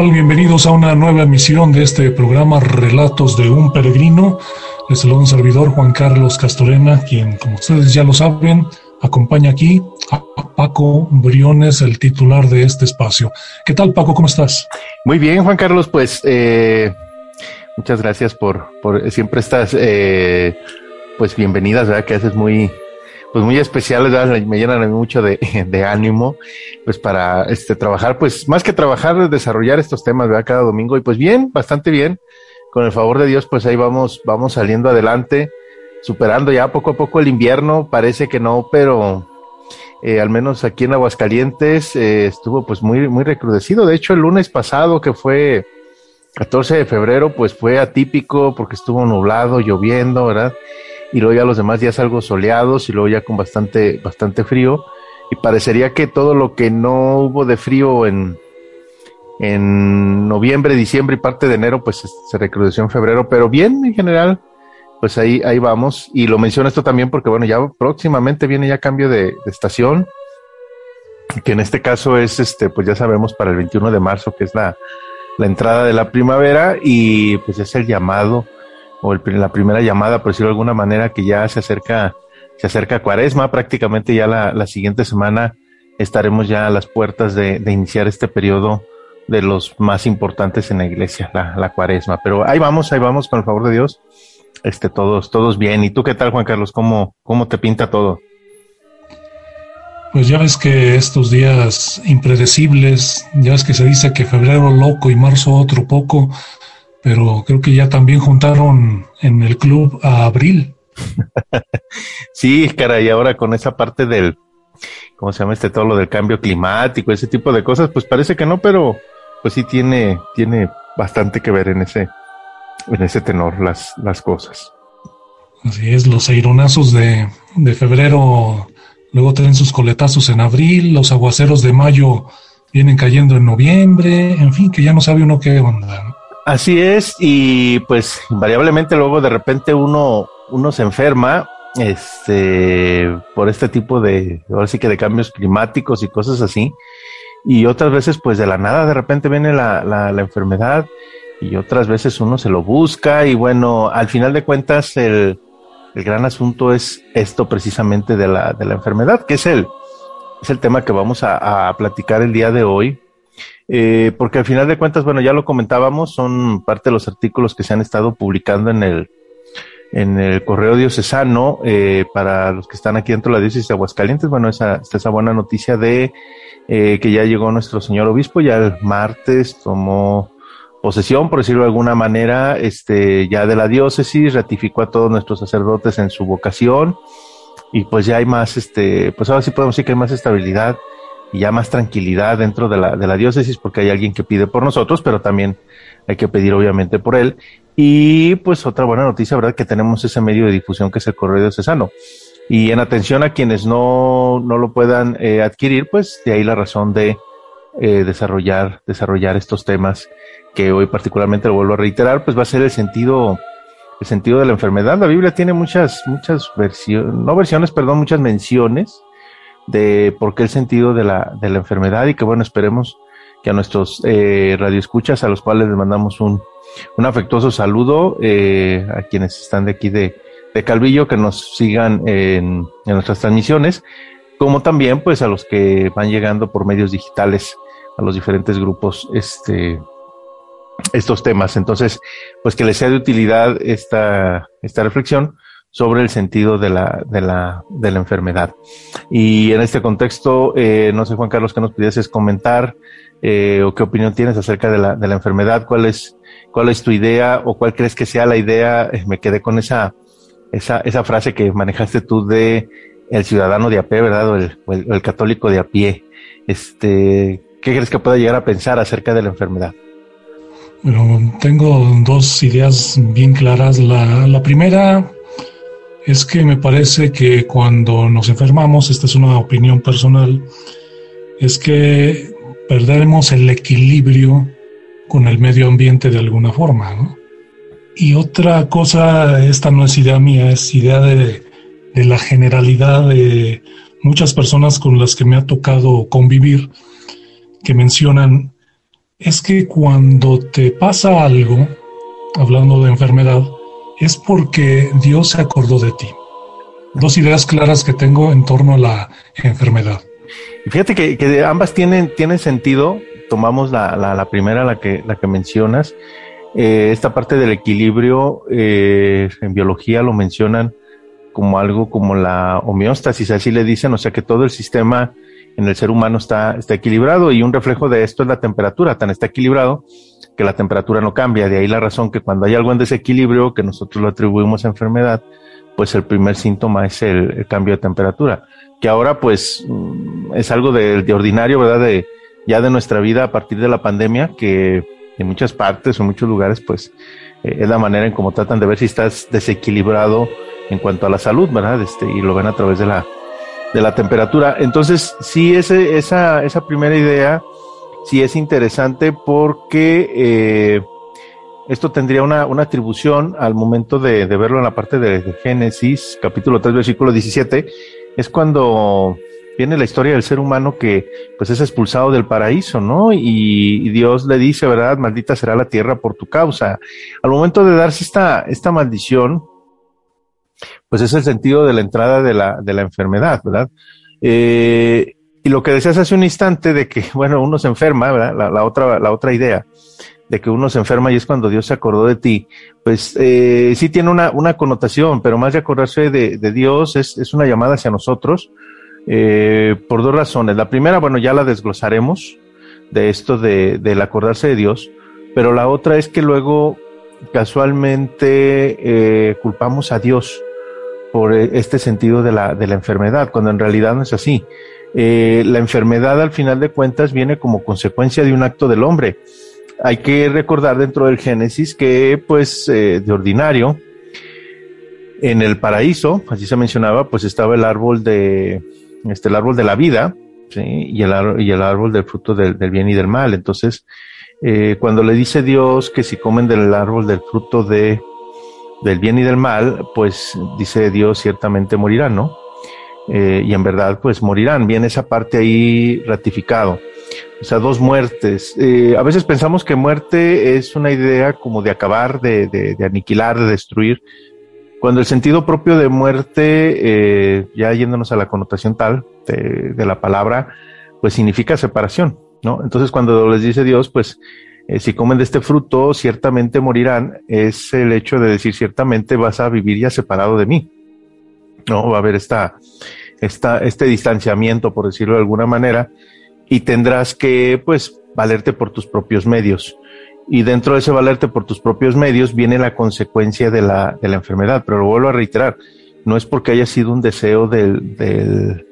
Bienvenidos a una nueva emisión de este programa Relatos de un Peregrino. Les saluda un servidor Juan Carlos Castorena, quien, como ustedes ya lo saben, acompaña aquí a Paco Briones, el titular de este espacio. ¿Qué tal, Paco? ¿Cómo estás? Muy bien, Juan Carlos. Pues eh, muchas gracias por, por siempre estas eh, pues bienvenidas, ¿verdad? Que haces muy, pues muy especiales, me llenan mucho de, de, ánimo, pues para este trabajar, pues más que trabajar, desarrollar estos temas, ¿verdad? Cada domingo, y pues bien, bastante bien, con el favor de Dios, pues ahí vamos, vamos saliendo adelante, superando ya poco a poco el invierno, parece que no, pero eh, al menos aquí en Aguascalientes eh, estuvo pues muy, muy recrudecido, de hecho el lunes pasado que fue 14 de febrero, pues fue atípico porque estuvo nublado, lloviendo, ¿verdad? Y luego ya los demás días algo soleados y luego ya con bastante, bastante frío. Y parecería que todo lo que no hubo de frío en, en noviembre, diciembre y parte de enero, pues se recrudeció en febrero, pero bien en general, pues ahí, ahí vamos. Y lo menciono esto también porque, bueno, ya próximamente viene ya cambio de, de estación, que en este caso es, este, pues ya sabemos, para el 21 de marzo, que es la, la entrada de la primavera y pues es el llamado o la primera llamada, por decirlo de alguna manera, que ya se acerca, se acerca a Cuaresma, prácticamente ya la, siguiente semana estaremos ya a las puertas de, iniciar este periodo de los más importantes en la iglesia, la, Cuaresma. Pero ahí vamos, ahí vamos, con el favor de Dios, este, todos, todos bien. ¿Y tú qué tal, Juan Carlos? ¿Cómo, cómo te pinta todo? Pues ya ves que estos días impredecibles, ya ves que se dice que febrero loco y marzo otro poco, pero creo que ya también juntaron en el club a Abril. sí, cara, y ahora con esa parte del, ¿cómo se llama este? Todo lo del cambio climático, ese tipo de cosas, pues parece que no, pero pues sí tiene, tiene bastante que ver en ese, en ese tenor las, las cosas. Así es, los aironazos de, de febrero luego tienen sus coletazos en abril, los aguaceros de mayo vienen cayendo en noviembre, en fin, que ya no sabe uno qué onda. ¿no? Así es, y pues invariablemente luego de repente uno, uno se enferma este, por este tipo de, ahora sí que de cambios climáticos y cosas así. Y otras veces, pues de la nada, de repente viene la, la, la enfermedad y otras veces uno se lo busca y bueno, al final de cuentas el, el gran asunto es esto precisamente de la, de la enfermedad, que es el, es el tema que vamos a, a platicar el día de hoy. Eh, porque al final de cuentas, bueno, ya lo comentábamos, son parte de los artículos que se han estado publicando en el, en el correo diocesano eh, para los que están aquí dentro de la diócesis de Aguascalientes. Bueno, esa, esa buena noticia de eh, que ya llegó nuestro señor obispo, ya el martes tomó posesión, por decirlo de alguna manera, este, ya de la diócesis, ratificó a todos nuestros sacerdotes en su vocación y pues ya hay más, este, pues ahora sí podemos decir que hay más estabilidad y ya más tranquilidad dentro de la, de la diócesis porque hay alguien que pide por nosotros, pero también hay que pedir obviamente por él. Y pues otra buena noticia, ¿verdad? Que tenemos ese medio de difusión que es el correo diocesano. Y en atención a quienes no, no lo puedan eh, adquirir, pues de ahí la razón de eh, desarrollar, desarrollar estos temas que hoy particularmente lo vuelvo a reiterar, pues va a ser el sentido, el sentido de la enfermedad. La Biblia tiene muchas, muchas versiones, no versiones, perdón, muchas menciones de por qué el sentido de la, de la enfermedad y que bueno, esperemos que a nuestros eh, radioescuchas, a los cuales les mandamos un, un afectuoso saludo, eh, a quienes están de aquí de, de Calvillo, que nos sigan en, en, nuestras transmisiones, como también pues a los que van llegando por medios digitales, a los diferentes grupos, este, estos temas. Entonces, pues que les sea de utilidad esta, esta reflexión sobre el sentido de la, de la, de la enfermedad. Y en este contexto, eh, no sé, Juan Carlos, que nos pudieses comentar eh, o qué opinión tienes acerca de la, de la enfermedad, cuál es, cuál es tu idea o cuál crees que sea la idea. Eh, me quedé con esa, esa, esa frase que manejaste tú de el ciudadano de a pie, ¿verdad? O el, el, católico de a pie. Este, ¿Qué crees que pueda llegar a pensar acerca de la enfermedad? Bueno, tengo dos ideas bien claras. La, la primera es que me parece que cuando nos enfermamos, esta es una opinión personal, es que perdemos el equilibrio con el medio ambiente de alguna forma, ¿no? Y otra cosa, esta no es idea mía, es idea de, de la generalidad de muchas personas con las que me ha tocado convivir, que mencionan, es que cuando te pasa algo, hablando de enfermedad, es porque Dios se acordó de ti. Dos ideas claras que tengo en torno a la enfermedad. Y fíjate que, ambas tienen, tienen sentido. Tomamos la, la, primera, la que, la que mencionas. Eh, esta parte del equilibrio eh, en biología lo mencionan como algo como la homeostasis, así le dicen, o sea que todo el sistema en el ser humano está, está equilibrado y un reflejo de esto es la temperatura, tan está equilibrado que la temperatura no cambia. De ahí la razón que cuando hay algo en desequilibrio, que nosotros lo atribuimos a enfermedad, pues el primer síntoma es el, cambio de temperatura, que ahora pues mm, es algo de, ordinario, ¿verdad? De, ya de nuestra vida a partir de la pandemia, que en muchas partes o en muchos lugares pues eh, es la manera en cómo tratan de ver si estás desequilibrado en cuanto a la salud, ¿verdad? Este, y lo ven a través de la, de la temperatura. Entonces, sí, ese, esa, esa primera idea sí es interesante porque eh, esto tendría una, atribución al momento de, verlo en la parte de, Génesis, capítulo 3, versículo 17, es cuando viene la historia del ser humano que pues es expulsado del paraíso, ¿no? Y, Dios le dice, ¿verdad? Maldita será la tierra por tu causa. Al momento de darse esta, esta maldición, pues es el sentido de la entrada de la, de la enfermedad, ¿verdad? Eh, y lo que decías hace un instante de que, bueno, uno se enferma, ¿verdad? La, otra, la otra idea de que uno se enferma y es cuando Dios se acordó de ti, pues eh, sí tiene una, una, connotación, pero más de acordarse de, Dios es, es, una llamada hacia nosotros eh, por dos razones. La primera, bueno, ya la desglosaremos de esto de, del acordarse de Dios, pero la otra es que luego casualmente eh, culpamos a Dios por este sentido de la, de la enfermedad, cuando en realidad no es así. Eh, la enfermedad al final de cuentas viene como consecuencia de un acto del hombre. Hay que recordar dentro del Génesis que pues eh, de ordinario en el paraíso, así se mencionaba, pues estaba el árbol de este el árbol de la vida y, el, y el árbol del fruto del, bien y del mal. Entonces, eh, cuando le dice Dios que si comen del árbol del fruto de del bien y del mal, pues dice Dios ciertamente morirán, ¿no? Eh, y en verdad pues morirán. Viene esa parte ahí ratificado. O sea, dos muertes. Eh, a veces pensamos que muerte es una idea como de acabar, de, de, aniquilar, de destruir, cuando el sentido propio de muerte, eh, ya yéndonos a la connotación tal de, de, la palabra, pues significa separación, ¿no? Entonces cuando les dice Dios, pues si comen de este fruto, ciertamente morirán, es el hecho de decir ciertamente vas a vivir ya separado de mí. ¿no? Va a haber esta, esta, este distanciamiento, por decirlo de alguna manera, y tendrás que, pues, valerte por tus propios medios. Y dentro de ese valerte por tus propios medios viene la consecuencia de la, de la enfermedad. Pero lo vuelvo a reiterar, no es porque haya sido un deseo del, del,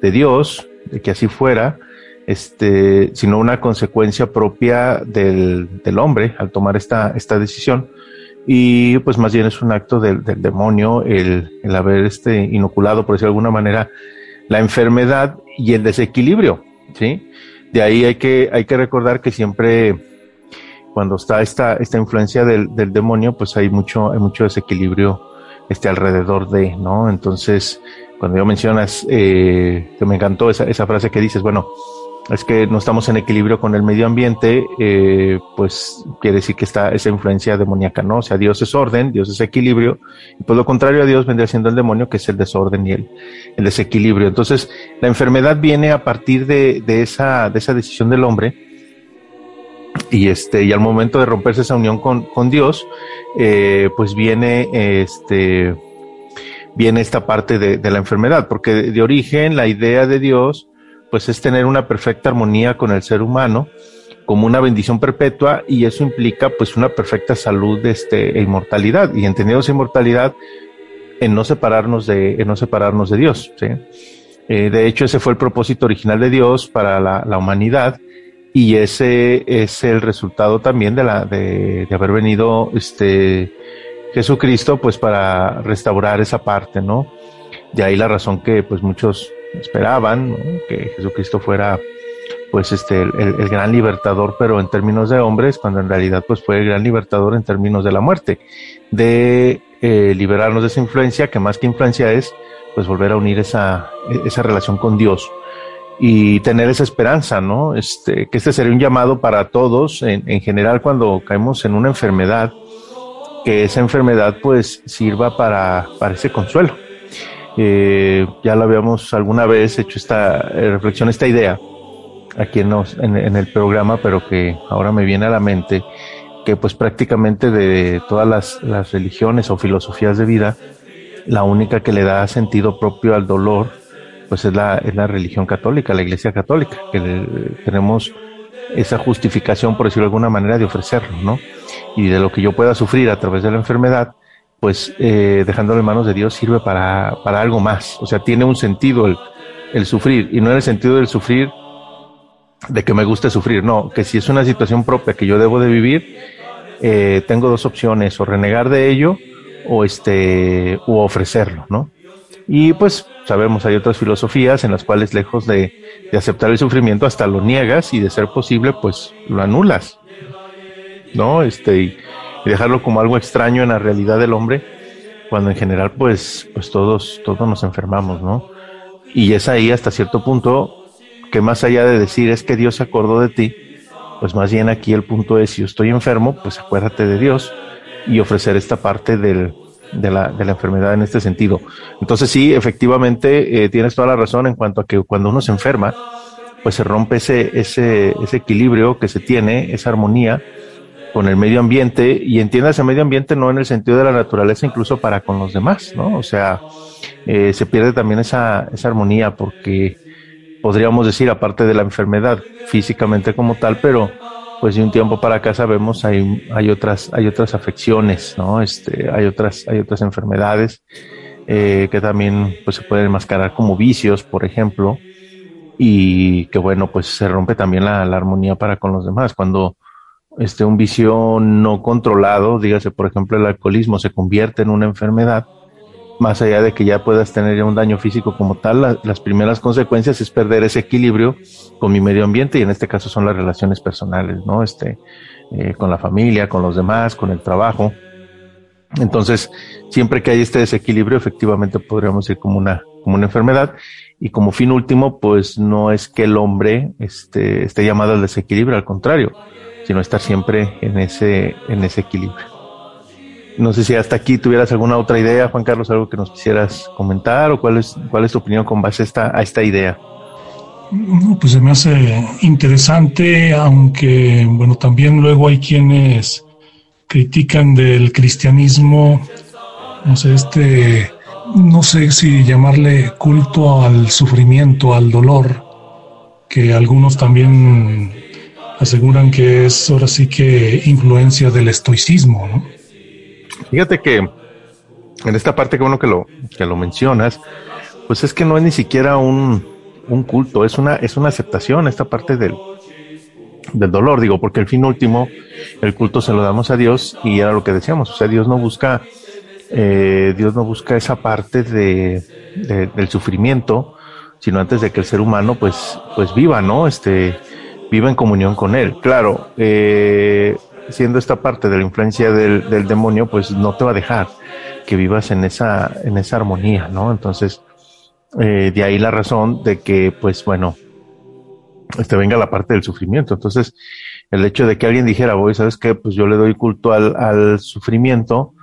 de Dios, de que así fuera, este, sino una consecuencia propia del, del hombre al tomar esta, esta decisión y pues más bien es un acto del, demonio el, el, haber este inoculado, por decirlo de alguna manera, la enfermedad y el desequilibrio, ¿sí? De ahí hay que, hay que recordar que siempre cuando está esta, esta influencia del, del demonio, pues hay mucho, hay mucho desequilibrio este alrededor de, ¿no? Entonces, cuando yo mencionas, eh, que me encantó esa, esa frase que dices, bueno, es que no estamos en equilibrio con el medio ambiente, eh, pues quiere decir que está esa influencia demoníaca, ¿no? O sea, Dios es orden, Dios es equilibrio, y por lo contrario a Dios vendría siendo el demonio, que es el desorden y el, desequilibrio. Entonces, la enfermedad viene a partir de, esa, de esa decisión del hombre, y este, y al momento de romperse esa unión con, Dios, eh, pues viene este viene esta parte de, la enfermedad, porque de, origen la idea de Dios pues es tener una perfecta armonía con el ser humano como una bendición perpetua y eso implica pues una perfecta salud este, e inmortalidad y entendiendo esa inmortalidad en no separarnos de, en no separarnos de Dios. ¿sí? Eh, de hecho, ese fue el propósito original de Dios para la, la, humanidad y ese es el resultado también de, la, de, haber venido este, Jesucristo pues para restaurar esa parte, ¿no? De ahí la razón que pues muchos esperaban que Jesucristo fuera pues este el, el, gran libertador, pero en términos de hombres, cuando en realidad pues fue el gran libertador en términos de la muerte, de eh, liberarnos de esa influencia, que más que influencia es pues volver a unir esa, esa relación con Dios y tener esa esperanza, ¿no? Este, que este sería un llamado para todos, en, en general cuando caemos en una enfermedad, que esa enfermedad pues sirva para, para ese consuelo. Eh, ya lo habíamos alguna vez hecho esta eh, reflexión, esta idea, aquí en, el programa, pero que ahora me viene a la mente, que pues prácticamente de todas las, las, religiones o filosofías de vida, la única que le da sentido propio al dolor, pues es la, es la religión católica, la iglesia católica, que le, tenemos esa justificación, por decirlo de alguna manera, de ofrecerlo, ¿no? Y de lo que yo pueda sufrir a través de la enfermedad, pues eh, dejándolo en manos de Dios sirve para, para algo más, o sea, tiene un sentido el, el sufrir, y no en el sentido del sufrir de que me guste sufrir, no, que si es una situación propia que yo debo de vivir, eh, tengo dos opciones, o renegar de ello o este, o ofrecerlo, ¿no? Y pues sabemos, hay otras filosofías en las cuales lejos de, de aceptar el sufrimiento hasta lo niegas y de ser posible, pues lo anulas, ¿no? Este, y dejarlo como algo extraño en la realidad del hombre, cuando en general, pues, pues todos, todos nos enfermamos, ¿no? Y es ahí hasta cierto punto que más allá de decir es que Dios se acordó de ti, pues más bien aquí el punto es, si yo estoy enfermo, pues acuérdate de Dios y ofrecer esta parte del, de, la, de la enfermedad en este sentido. Entonces sí, efectivamente, eh, tienes toda la razón en cuanto a que cuando uno se enferma, pues se rompe ese, ese, ese equilibrio que se tiene, esa armonía con el medio ambiente y entienda ese medio ambiente no en el sentido de la naturaleza, incluso para con los demás, ¿no? O sea, eh, se pierde también esa, esa armonía porque podríamos decir, aparte de la enfermedad físicamente como tal, pero pues de un tiempo para acá sabemos hay, hay otras hay otras afecciones, ¿no? Este, hay otras hay otras enfermedades eh, que también pues se pueden enmascarar como vicios, por ejemplo, y que bueno pues se rompe también la, la armonía para con los demás cuando este un vicio no controlado, dígase por ejemplo el alcoholismo se convierte en una enfermedad más allá de que ya puedas tener un daño físico como tal, la, las primeras consecuencias es perder ese equilibrio con mi medio ambiente y en este caso son las relaciones personales, ¿no? Este, eh, con la familia, con los demás, con el trabajo. Entonces, siempre que hay este desequilibrio, efectivamente podríamos ir como una, como una enfermedad. Y como fin último, pues no es que el hombre este, esté llamado al desequilibrio, al contrario, sino estar siempre en ese, en ese equilibrio. No sé si hasta aquí tuvieras alguna otra idea, Juan Carlos, algo que nos quisieras comentar o cuál es, cuál es tu opinión con base a esta, a esta idea. No, pues se me hace interesante, aunque bueno, también luego hay quienes critican del cristianismo, no sé, este, no sé si llamarle culto al sufrimiento, al dolor, que algunos también aseguran que es ahora sí que influencia del estoicismo, ¿no? Fíjate que en esta parte que bueno que lo, que lo mencionas, pues es que no es ni siquiera un, un culto, es una, es una aceptación esta parte del, del dolor, digo, porque el fin último, el culto se lo damos a Dios y era lo que decíamos, o sea, Dios no busca, eh, Dios no busca esa parte de, de, del sufrimiento, sino antes de que el ser humano pues, pues viva, ¿no? Este, viva en comunión con Él. Claro, eh, siendo esta parte de la influencia del, del, demonio, pues no te va a dejar que vivas en esa, en esa armonía, ¿no? Entonces, eh, de ahí la razón de que, pues bueno, este venga la parte del sufrimiento. Entonces, el hecho de que alguien dijera, voy, ¿sabes qué? Pues yo le doy culto al, sufrimiento,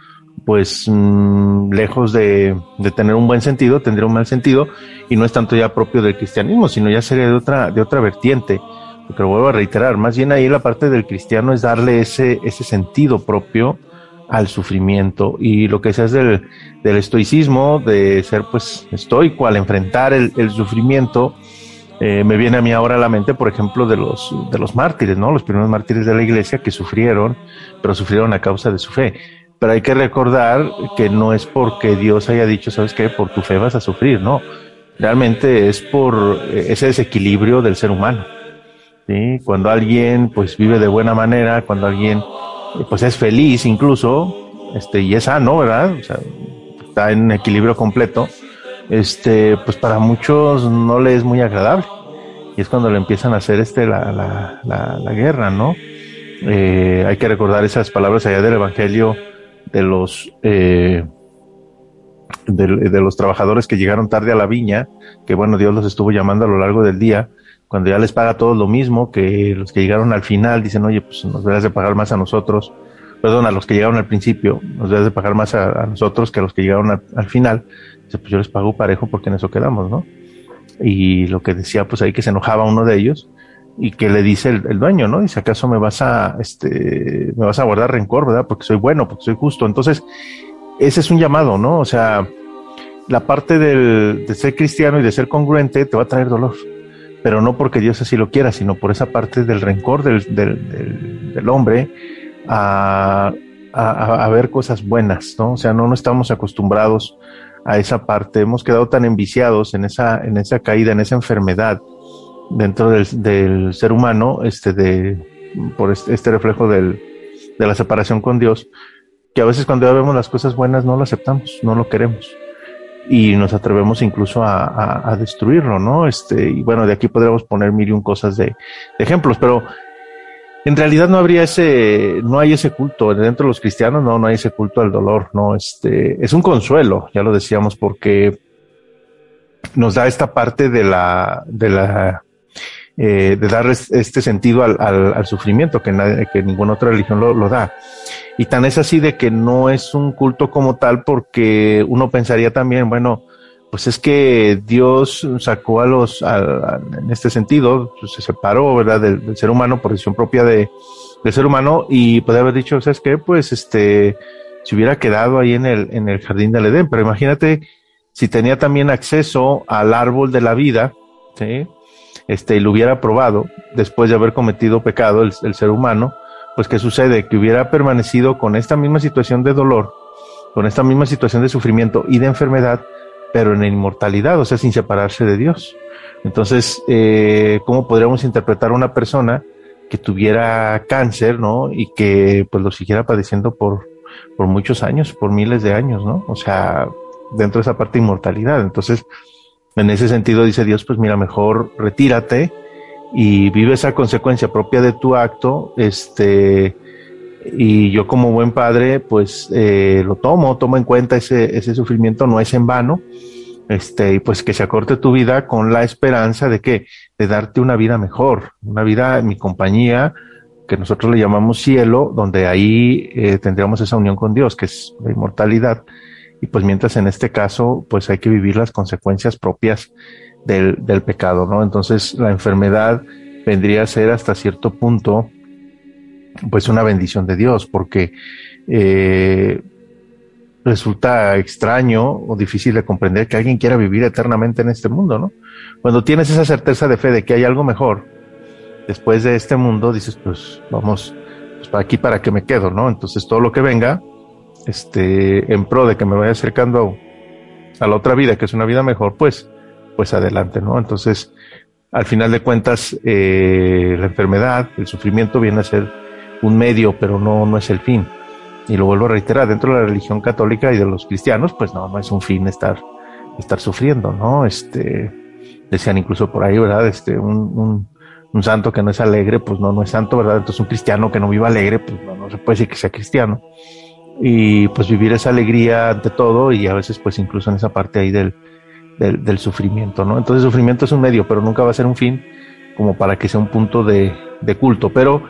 pues mmm, lejos de, de, tener un buen sentido, tendría un mal sentido, y no es tanto ya propio del cristianismo, sino ya sería de otra, de otra vertiente porque lo vuelvo a reiterar, más bien ahí la parte del cristiano es darle ese, ese sentido propio al sufrimiento. Y lo que sea es del, del estoicismo, de ser pues estoico al enfrentar el, el sufrimiento, eh, me viene a mí ahora a la mente, por ejemplo, de los, de los mártires, ¿no? Los primeros mártires de la iglesia que sufrieron, pero sufrieron a causa de su fe. Pero hay que recordar que no es porque Dios haya dicho, ¿sabes qué? Por tu fe vas a sufrir, no. Realmente es por eh, ese desequilibrio del ser humano. ¿Sí? Cuando alguien pues vive de buena manera, cuando alguien pues es feliz incluso, este, y es sano, ¿verdad? O sea, está en equilibrio completo, este, pues para muchos no le es muy agradable. Y es cuando le empiezan a hacer este la, la, la, guerra, ¿no? Eh, hay que recordar esas palabras allá del Evangelio de los eh, de, los trabajadores que llegaron tarde a la viña, que bueno, Dios los estuvo llamando a lo largo del día, cuando ya les paga a todos lo mismo, que los que llegaron al final dicen, oye, pues nos debes de pagar más a nosotros, perdón, a los que llegaron al principio, nos debes de pagar más a, nosotros que a los que llegaron al final. Dice, pues yo les pago parejo porque en eso quedamos, ¿no? Y lo que decía, pues ahí que se enojaba uno de ellos y que le dice el, el, dueño, ¿no? Dice, ¿acaso me vas a, este, me vas a guardar rencor, verdad? Porque soy bueno, porque soy justo. Entonces, ese es un llamado, ¿no? O sea, la parte del, de ser cristiano y de ser congruente te va a traer dolor pero no porque Dios así lo quiera, sino por esa parte del rencor del, del, hombre a, a, ver cosas buenas, ¿no? O sea, no, no estamos acostumbrados a esa parte, hemos quedado tan enviciados en esa, en esa caída, en esa enfermedad dentro del, del ser humano, este, de, por este, este reflejo del, de la separación con Dios, que a veces cuando ya vemos las cosas buenas no lo aceptamos, no lo queremos y nos atrevemos incluso a, a, destruirlo, ¿no? Este, y bueno, de aquí podríamos poner mil y un cosas de, ejemplos, pero en realidad no habría ese, no hay ese culto dentro de los cristianos, no, no hay ese culto al dolor, no, este, es un consuelo, ya lo decíamos, porque nos da esta parte de la, de la, eh, de dar este sentido al, al, al sufrimiento que, nadie, que ninguna otra religión lo da. Y tan es así de que no es un culto como tal porque uno pensaría también, bueno, pues es que Dios sacó a los, en este sentido, pues se separó, ¿verdad?, del, del, ser humano por decisión propia de, del ser humano y puede haber dicho, ¿sabes qué? Pues este, si hubiera quedado ahí en el, en el jardín del Edén, pero imagínate si tenía también acceso al árbol de la vida, ¿sí? Este, y lo hubiera probado después de haber cometido pecado el ser humano, pues ¿qué sucede? Que hubiera permanecido con esta misma situación de dolor, con esta misma situación de sufrimiento y de enfermedad, pero en inmortalidad, o sea, sin separarse de Dios. Entonces, eh, ¿cómo podríamos interpretar a una persona que tuviera cáncer, ¿no? Y que pues lo siguiera padeciendo por, por muchos años, por miles de años, ¿no? O sea, dentro de esa parte de inmortalidad. Entonces, en ese sentido dice Dios, pues mira, mejor retírate, y vive esa consecuencia propia de tu acto, este, y yo como buen padre, pues eh, lo tomo, tomo en cuenta ese, ese sufrimiento, no es en vano, este, y pues que se acorte tu vida con la esperanza de que, de darte una vida mejor, una vida en mi compañía, que nosotros le llamamos cielo, donde ahí eh, tendríamos esa unión con Dios, que es la inmortalidad. Y pues mientras en este caso, pues hay que vivir las consecuencias propias del, pecado, ¿no? Entonces la enfermedad vendría a ser hasta cierto punto pues una bendición de Dios, porque eh, resulta extraño o difícil de comprender que alguien quiera vivir eternamente en este mundo, ¿no? Cuando tienes esa certeza de fe de que hay algo mejor después de este mundo, dices, pues vamos, pues para aquí para que me quedo, ¿no? Entonces todo lo que venga, este, en pro de que me vaya acercando a la otra vida, que es una vida mejor, pues pues adelante, ¿no? Entonces, al final de cuentas, eh, la enfermedad, el sufrimiento viene a ser un medio, pero no, no es el fin. Y lo vuelvo a reiterar, dentro de la religión católica y de los cristianos, pues no, no es un fin estar, estar sufriendo, ¿no? Este, decían incluso por ahí, ¿verdad? Este, un, un, un santo que no es alegre, pues no, no es santo, ¿verdad? Entonces un cristiano que no viva alegre, pues no, no se puede decir que sea cristiano. Y pues vivir esa alegría ante todo y a veces pues incluso en esa parte ahí del, del, del, sufrimiento, ¿no? Entonces sufrimiento es un medio, pero nunca va a ser un fin como para que sea un punto de, de culto. Pero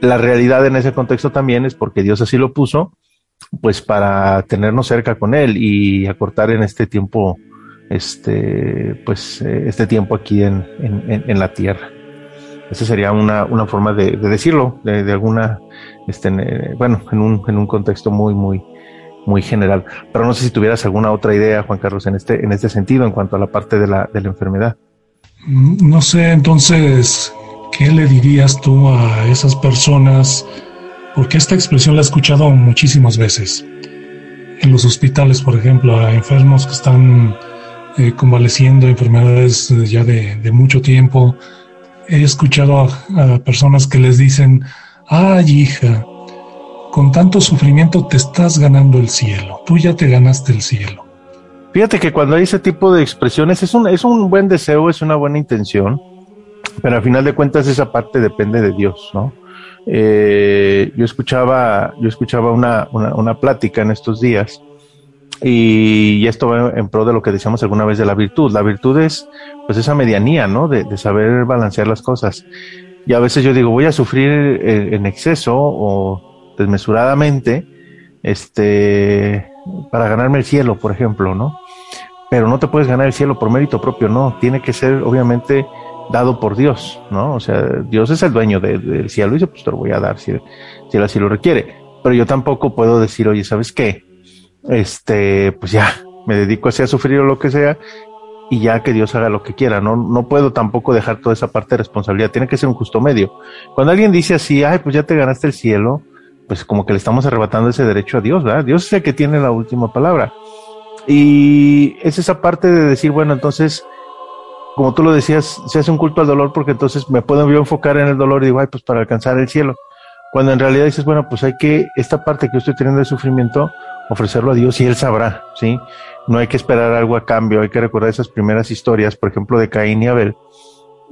la realidad en ese contexto también es porque Dios así lo puso, pues para tenernos cerca con Él y acortar en este tiempo, este, pues eh, este tiempo aquí en, en, la tierra. Esa sería una, una forma de, decirlo, de, alguna, este, bueno, en un, en un contexto muy, muy, muy general. Pero no sé si tuvieras alguna otra idea, Juan Carlos, en este, en este sentido, en cuanto a la parte de la, de la enfermedad. Mm, no sé, entonces, ¿qué le dirías tú a esas personas? Porque esta expresión la he escuchado muchísimas veces. En los hospitales, por ejemplo, a enfermos que están eh, convaleciendo enfermedades ya de, de mucho tiempo, he escuchado a, personas que les dicen, ay hija, con tanto sufrimiento te estás ganando el cielo, tú ya te ganaste el cielo. Fíjate que cuando hay ese tipo de expresiones es un, es un buen deseo, es una buena intención, pero al final de cuentas esa parte depende de Dios, ¿no? Eh, yo escuchaba, yo escuchaba una, una, plática en estos días y, esto va en pro de lo que decíamos alguna vez de la virtud. La virtud es pues esa medianía, ¿no? De, saber balancear las cosas. Y a veces yo digo, voy a sufrir en exceso o desmesuradamente, este, para ganarme el cielo, por ejemplo, ¿no? Pero no te puedes ganar el cielo por mérito propio, no. Tiene que ser, obviamente, dado por Dios, ¿no? O sea, Dios es el dueño del cielo y dice, pues te lo voy a dar si, si él así lo requiere. Pero yo tampoco puedo decir, oye, ¿sabes qué? este, pues ya, me dedico así a sufrir o lo que sea y ya que Dios haga lo que quiera. No, no puedo tampoco dejar toda esa parte de responsabilidad. Tiene que ser un justo medio. Cuando alguien dice así, ay, pues ya te ganaste el cielo, pues como que le estamos arrebatando ese derecho a Dios, ¿verdad? Dios es el que tiene la última palabra. Y es esa parte de decir, bueno, entonces, como tú lo decías, se hace un culto al dolor porque entonces me puedo enfocar en el dolor y digo, ay, pues para alcanzar el cielo. Cuando en realidad dices, bueno, pues hay que, esta parte que yo estoy teniendo de sufrimiento, ofrecerlo a Dios y Él sabrá, ¿sí? No hay que esperar algo a cambio, hay que recordar esas primeras historias, por ejemplo, de Caín y Abel,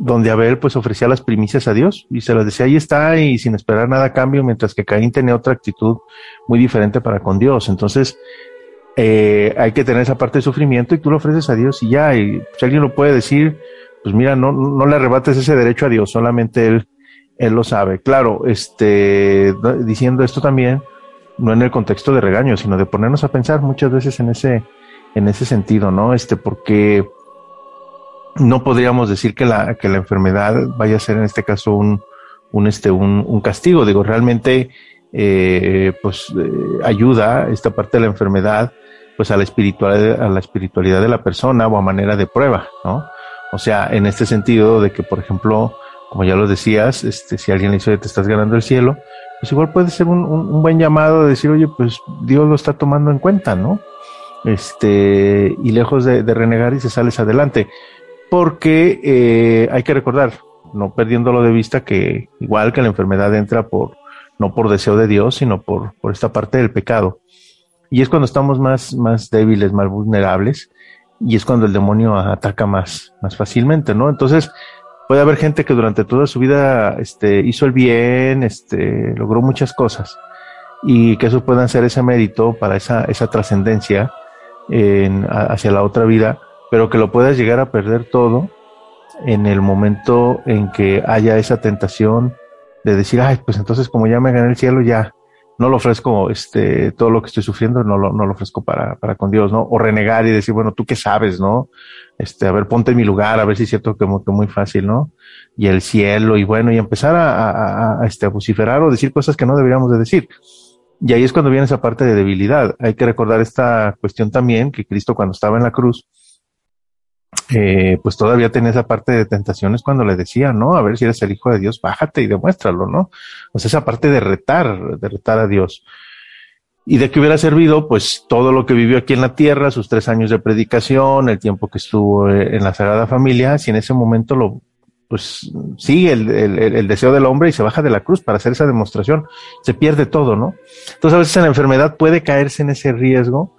donde Abel pues ofrecía las primicias a Dios y se las decía, ahí está, y sin esperar nada a cambio, mientras que Caín tenía otra actitud muy diferente para con Dios. Entonces, eh, hay que tener esa parte de sufrimiento y tú lo ofreces a Dios y ya, y si alguien lo puede decir, pues mira, no, no le arrebates ese derecho a Dios, solamente Él, Él lo sabe. Claro, este, diciendo esto también, no en el contexto de regaño, sino de ponernos a pensar muchas veces en ese, en ese sentido, ¿no? Este, porque no podríamos decir que la, que la enfermedad vaya a ser en este caso un, un, este, un, un castigo. Digo, realmente, eh, pues eh, ayuda esta parte de la enfermedad, pues a la espiritualidad, a la espiritualidad de la persona o a manera de prueba, ¿no? O sea, en este sentido de que, por ejemplo, como ya lo decías, este, si alguien le dice, te estás ganando el cielo, pues igual puede ser un, buen llamado de decir, oye, pues Dios lo está tomando en cuenta, ¿no? Este, y lejos de, renegar y se sales adelante. Porque eh, hay que recordar, no perdiéndolo de vista, que igual que la enfermedad entra por, no por deseo de Dios, sino por, por esta parte del pecado. Y es cuando estamos más, más débiles, más vulnerables, y es cuando el demonio ataca más, más fácilmente, ¿no? Entonces, puede haber gente que durante toda su vida este, hizo el bien, este, logró muchas cosas y que eso pueda ser ese mérito para esa, esa trascendencia hacia la otra vida, pero que lo puedas llegar a perder todo en el momento en que haya esa tentación de decir, ay, pues entonces como ya me gané el cielo, ya no lo ofrezco, este, todo lo que estoy sufriendo, no lo, no lo ofrezco para, para con Dios, ¿no? O renegar y decir, bueno, tú qué sabes, ¿no? este, a ver, ponte en mi lugar, a ver si es cierto que, que muy fácil, ¿no? Y el cielo, y bueno, y empezar a, este, a vociferar o decir cosas que no deberíamos de decir. Y ahí es cuando viene esa parte de debilidad. Hay que recordar esta cuestión también, que Cristo cuando estaba en la cruz, eh, pues todavía tenía esa parte de tentaciones cuando le decía, ¿no? A ver si eres el Hijo de Dios, bájate y demuéstralo, ¿no? Sea, esa parte de retar, de retar a Dios. ¿Y de qué hubiera servido? Pues todo lo que vivió aquí en la tierra, sus tres años de predicación, el tiempo que estuvo eh, en la Sagrada Familia, si en ese momento lo, pues sigue el, el, deseo del hombre y se baja de la cruz para hacer esa demostración, se pierde todo, ¿no? Entonces a veces en la enfermedad puede caerse en ese riesgo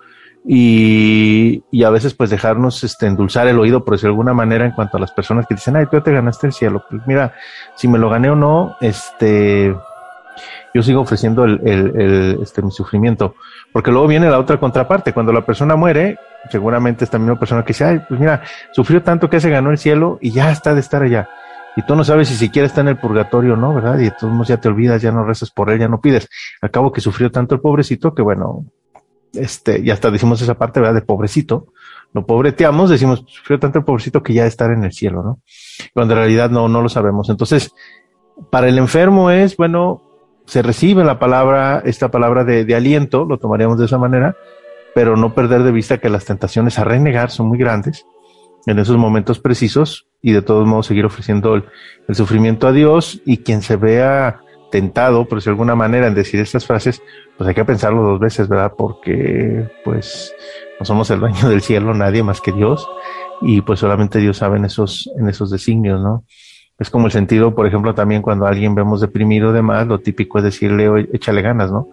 y, y a veces pues dejarnos este, endulzar el oído, por de alguna manera, en cuanto a las personas que dicen, ay, tú ya te ganaste el cielo. Pues mira, si me lo gané o no, este, yo sigo ofreciendo el, el, este, mi sufrimiento. Porque luego viene la otra contraparte. Cuando la persona muere, seguramente esta misma persona que dice, ay, pues mira, sufrió tanto que se ganó el cielo y ya está de estar allá. Y tú no sabes si siquiera está en el purgatorio o no, ¿verdad? Y entonces ya te olvidas, ya no rezas por él, ya no pides. Acabo que sufrió tanto el pobrecito que bueno, este, ya hasta decimos esa parte, ¿verdad? De pobrecito, lo pobreteamos, decimos, pues, sufrió tanto el pobrecito que ya estar en el cielo, ¿no? Cuando en realidad no, no lo sabemos. Entonces, para el enfermo es, bueno, se recibe la palabra, esta palabra de aliento, lo tomaríamos de esa manera, pero no perder de vista que las tentaciones a renegar son muy grandes en esos momentos precisos y de todos modos seguir ofreciendo el, sufrimiento a Dios y quien se vea tentado, por si de alguna manera, en decir estas frases, pues hay que pensarlo dos veces, ¿verdad? Porque pues no somos el dueño del cielo, nadie más que Dios y pues solamente Dios sabe en esos, en esos designios, ¿no? Es como el sentido, por ejemplo, también cuando alguien vemos deprimido o demás, lo típico es decirle, échale ganas, ¿no?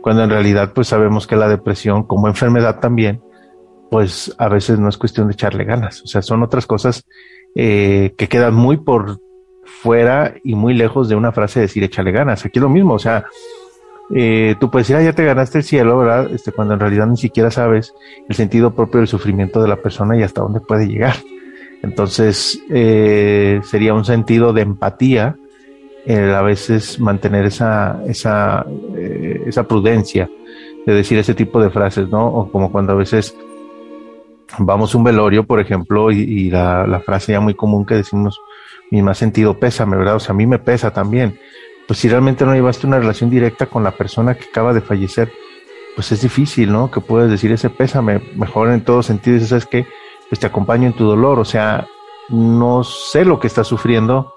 Cuando en realidad pues sabemos que la depresión como enfermedad también, pues a veces no es cuestión de echarle ganas, o sea, son otras cosas eh, que quedan muy por fuera y muy lejos de una frase de decir échale ganas. Aquí es lo mismo, o sea, eh, tú puedes decir, ah, ya te ganaste el cielo, ¿verdad? Este, cuando en realidad ni siquiera sabes el sentido propio del sufrimiento de la persona y hasta dónde puede llegar. Entonces, eh, sería un sentido de empatía a veces mantener esa, esa, esa prudencia de decir ese tipo de frases, ¿no? O como cuando a veces vamos a un velorio, por ejemplo, y, la, frase ya muy común que decimos, mi más sentido pésame, ¿verdad? O sea, a mí me pesa también. Pues si realmente no llevaste una relación directa con la persona que acaba de fallecer, pues es difícil, ¿no? Que puedes decir ese pésame, mejor en todo sentido, y sabes que pues te acompaño en tu dolor, o sea, no sé lo que estás sufriendo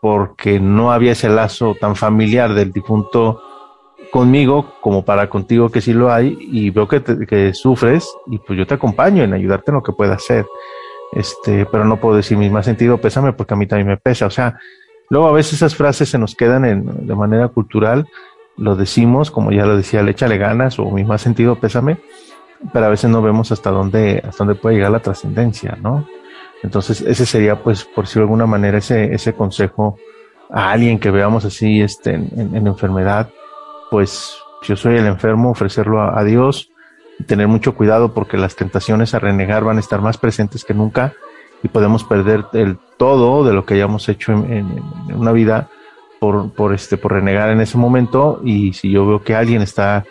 porque no había ese lazo tan familiar del difunto conmigo como para contigo que sí lo hay y veo que, que sufres y pues yo te acompaño en ayudarte en lo que pueda hacer. Este, pero no puedo decir mi más sentido pésame porque a mí también me pesa. O sea, luego a veces esas frases se nos quedan en, de manera cultural, lo decimos, como ya lo decía, le échale ganas o mi más sentido pésame, pero a veces no vemos hasta dónde, hasta dónde puede llegar la trascendencia, ¿no? Entonces, ese sería, pues, por si de alguna manera, ese, ese consejo a alguien que veamos así este, en, en enfermedad, pues yo soy el enfermo, ofrecerlo a, Dios tener mucho cuidado porque las tentaciones a renegar van a estar más presentes que nunca y podemos perder el todo de lo que hayamos hecho en, una vida por, por, este, por renegar en ese momento y si yo veo que alguien está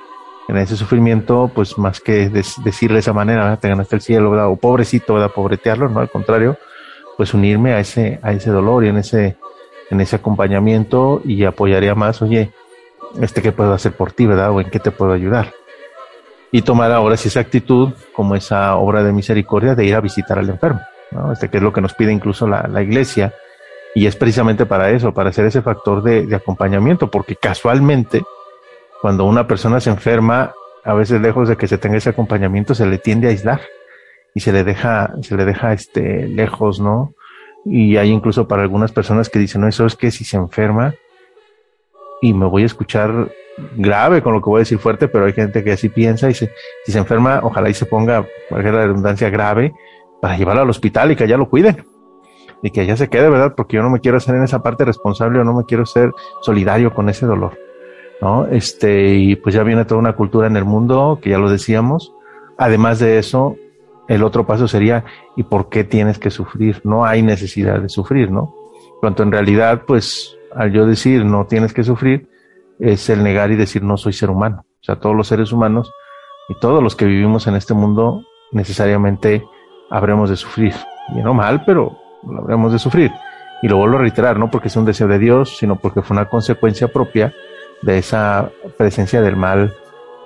en ese sufrimiento, pues más que decirle de esa manera, te ganaste el cielo, o pobrecito, ¿verdad? pobretearlo, no, al contrario, pues unirme a ese, a ese dolor y en ese, en ese acompañamiento y apoyaría más, oye, este, ¿qué puedo hacer por ti, verdad? O en qué te puedo ayudar. Y tomar ahora sí esa actitud como esa obra de misericordia de ir a visitar al enfermo, ¿no? Este, que es lo que nos pide incluso la, la iglesia. Y es precisamente para eso, para hacer ese factor de, de acompañamiento, porque casualmente, cuando una persona se enferma, a veces lejos de que se tenga ese acompañamiento, se le tiende a aislar y se le deja, se le deja este, lejos, ¿no? Y hay incluso para algunas personas que dicen, no, eso es que si se enferma, y me voy a escuchar grave con lo que voy a decir fuerte, pero hay gente que así piensa y se, si se enferma, ojalá y se ponga, cualquier redundancia grave, para llevarlo al hospital y que allá lo cuiden y que allá se quede, ¿verdad? Porque yo no me quiero hacer en esa parte responsable o no me quiero ser solidario con ese dolor, ¿no? Este, y pues ya viene toda una cultura en el mundo, que ya lo decíamos. Además de eso, el otro paso sería, ¿y por qué tienes que sufrir? No hay necesidad de sufrir, ¿no? Cuanto en realidad, pues al yo decir no tienes que sufrir, es el negar y decir no soy ser humano. O sea, todos los seres humanos y todos los que vivimos en este mundo necesariamente habremos de sufrir. Bien o mal, pero lo habremos de sufrir. Y lo vuelvo a reiterar, no porque es un deseo de Dios, sino porque fue una consecuencia propia de esa presencia del mal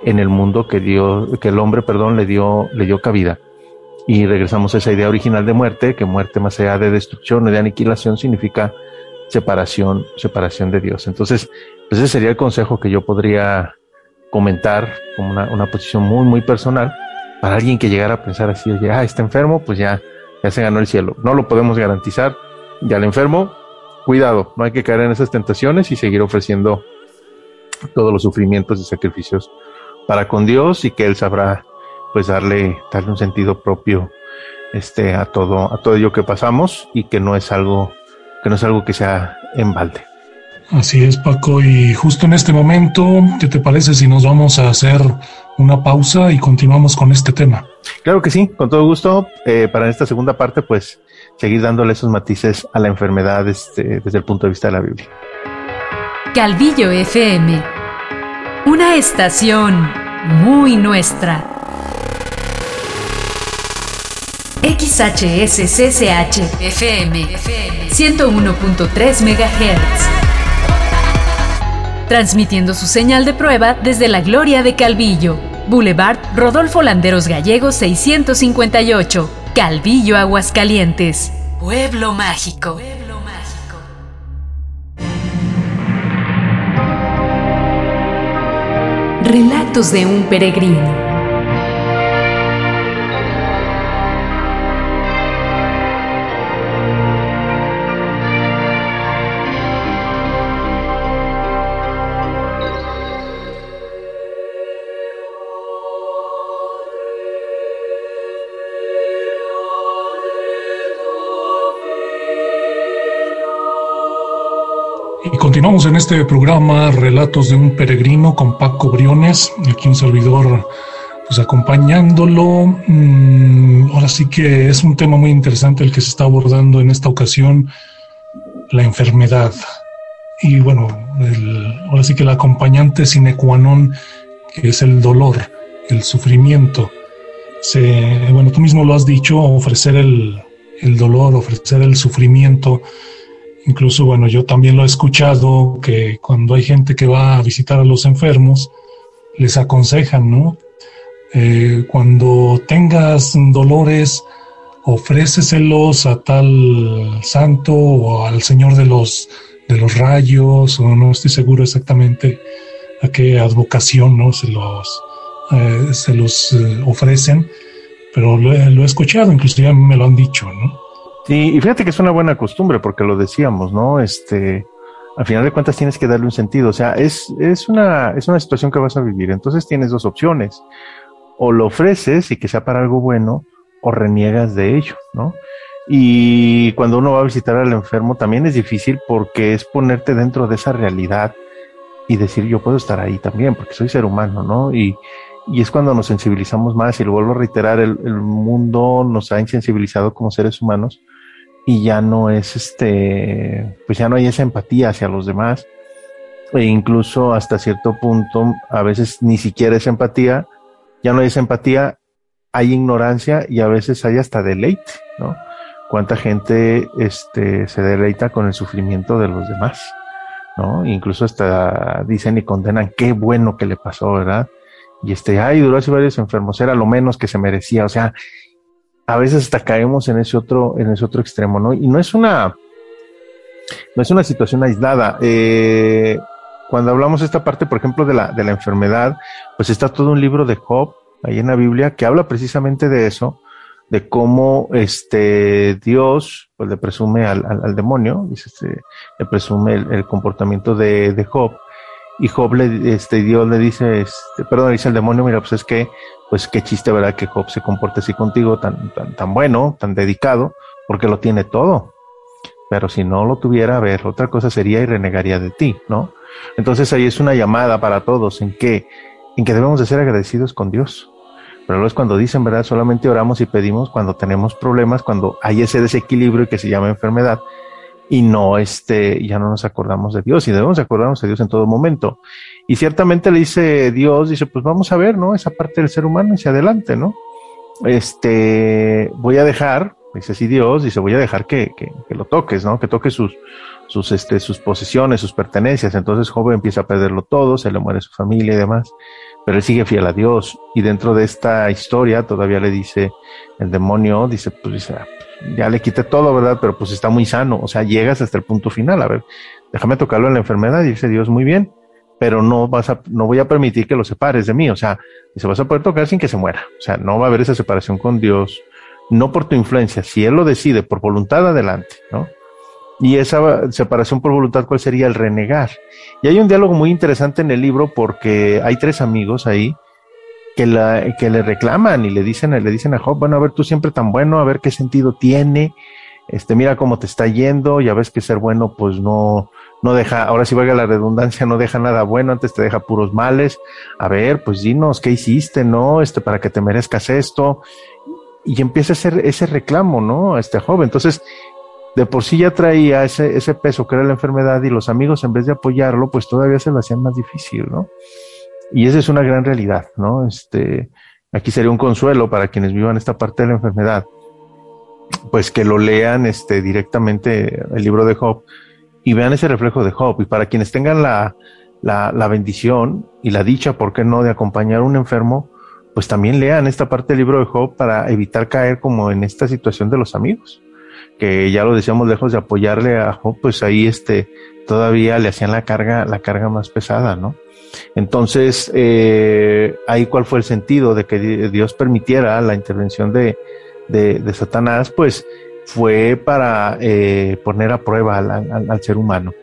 en el mundo que Dios, que el hombre, perdón, le dio, le dio cabida. Y regresamos a esa idea original de muerte, que muerte más allá de destrucción o de aniquilación significa separación, separación de Dios. Entonces, pues ese sería el consejo que yo podría comentar como una, una, posición muy, muy personal para alguien que llegara a pensar así, oye, ah, está enfermo, pues ya, ya se ganó el cielo. No lo podemos garantizar. Ya al enfermo, cuidado, no hay que caer en esas tentaciones y seguir ofreciendo todos los sufrimientos y sacrificios para con Dios y que Él sabrá pues darle, darle un sentido propio este, a todo, a todo ello que pasamos y que no es algo que no es algo que sea en balde. Así es, Paco. Y justo en este momento, ¿qué te parece si nos vamos a hacer una pausa y continuamos con este tema? Claro que sí, con todo gusto. Eh, para esta segunda parte, pues seguir dándole esos matices a la enfermedad este, desde el punto de vista de la Biblia. Calvillo FM, una estación muy nuestra. XHSCCH FM 101.3 MHz. Transmitiendo su señal de prueba desde la Gloria de Calvillo, Boulevard Rodolfo Landeros Gallegos 658, Calvillo, Aguascalientes. Pueblo mágico. Relatos de un peregrino. Continuamos en este programa Relatos de un Peregrino con Paco Briones, aquí un servidor pues acompañándolo. Mm, ahora sí que es un tema muy interesante el que se está abordando en esta ocasión, la enfermedad. Y bueno, ahora sí que el acompañante sine qua non, que es el dolor, el sufrimiento. Se, bueno, tú mismo lo has dicho, ofrecer el, el dolor, ofrecer el sufrimiento Incluso, bueno, yo también lo he escuchado que cuando hay gente que va a visitar a los enfermos, les aconsejan, ¿no? Eh, cuando tengas dolores, ofréceselos a tal santo o al señor de los, de los rayos, o no estoy seguro exactamente a qué advocación ¿no? se los, eh, se los eh, ofrecen, pero lo, he escuchado, inclusive me lo han dicho, ¿no? Sí, y fíjate que es una buena costumbre porque lo decíamos, ¿no? Este, al final de cuentas tienes que darle un sentido, o sea, es, es, una, es una situación que vas a vivir, entonces tienes dos opciones, o lo ofreces y que sea para algo bueno, o reniegas de ello, ¿no? Y cuando uno va a visitar al enfermo también es difícil porque es ponerte dentro de esa realidad y decir yo puedo estar ahí también porque soy ser humano, ¿no? Y, y es cuando nos sensibilizamos más y lo vuelvo a reiterar, el, el mundo nos ha insensibilizado como seres humanos y ya no es este, pues ya no hay esa empatía hacia los demás e incluso hasta cierto punto a veces ni siquiera es empatía, ya no hay esa empatía, hay ignorancia y a veces hay hasta deleite, ¿no? Cuánta gente este, se deleita con el sufrimiento de los demás, ¿no? Incluso hasta dicen y condenan qué bueno que le pasó, ¿verdad? Y este, ay, duró así varios enfermos, era lo menos que se merecía, o sea, a veces hasta caemos en ese otro, en ese otro extremo, ¿no? Y no es una, no es una situación aislada. Eh, cuando hablamos de esta parte, por ejemplo, de la, de la enfermedad, pues está todo un libro de Job ahí en la Biblia que habla precisamente de eso, de cómo este Dios pues le presume al, al, demonio, dice, este, le presume el, comportamiento de, de, Job. Y Job le, este, Dios le dice, este, perdón, dice al demonio, mira, pues es que pues qué chiste, ¿verdad? Que Job se comporte así contigo, tan, tan, tan bueno, tan dedicado, porque lo tiene todo. Pero si no lo tuviera, a ver, otra cosa sería y renegaría de ti, ¿no? Entonces ahí es una llamada para todos en que, en que debemos de ser agradecidos con Dios. Pero luego es cuando dicen, ¿verdad? Solamente oramos y pedimos cuando tenemos problemas, cuando hay ese desequilibrio que se llama enfermedad y no, este, ya no nos acordamos de Dios y debemos acordarnos de Dios en todo momento. Y ciertamente le dice Dios, dice, pues vamos a ver, ¿no? Esa parte del ser humano hacia adelante, ¿no? Este, voy a dejar, dice así Dios, dice, voy a dejar que, que, lo toques, ¿no? Que toques sus, sus, este, sus posesiones, sus pertenencias. Entonces Job empieza a perderlo todo, se le muere su familia y demás, pero él sigue fiel a Dios. Y dentro de esta historia todavía le dice el demonio, dice, pues dice, ya le quité todo, ¿verdad? Pero pues está muy sano, o sea, llegas hasta el punto final, a ver, déjame tocarlo en la enfermedad y dice Dios, muy bien, pero no vas a, no voy a permitir que lo separes de mí, o sea, se vas a poder tocar sin que se muera, o sea, no va a haber esa separación con Dios, no por tu influencia, si Él lo decide por voluntad, adelante, ¿no? Y esa separación por voluntad, ¿cuál sería el renegar? Y hay un diálogo muy interesante en el libro porque hay tres amigos ahí que, la, que le reclaman y le dicen, le dicen a Job, bueno, a ver, tú siempre tan bueno, a ver qué sentido tiene, este, mira cómo te está yendo, ya ves que ser bueno, pues no, no deja, ahora sí valga la redundancia, no deja nada bueno, antes te deja puros males. A ver, pues dinos, ¿qué hiciste, no? Este, para que te merezcas esto. Y empieza a hacer ese reclamo, ¿no? Este joven. Entonces, de por sí ya traía ese, ese peso que era la enfermedad y los amigos en vez de apoyarlo, pues todavía se lo hacían más difícil, ¿no? Y esa es una gran realidad, ¿no? Este, aquí sería un consuelo para quienes vivan esta parte de la enfermedad, pues que lo lean este, directamente el libro de Job y vean ese reflejo de Job. Y para quienes tengan la, la, bendición y la dicha, ¿por qué no?, de acompañar a un enfermo, pues también lean esta parte del libro de Job para evitar caer como en esta situación de los amigos, que ya lo decíamos lejos de apoyarle a Job, pues ahí este, todavía le hacían la carga, la carga más pesada, ¿no? Entonces, eh, ahí cuál fue el sentido de que Dios permitiera la intervención de, de, Satanás, pues fue para eh, poner a prueba al, ser humano.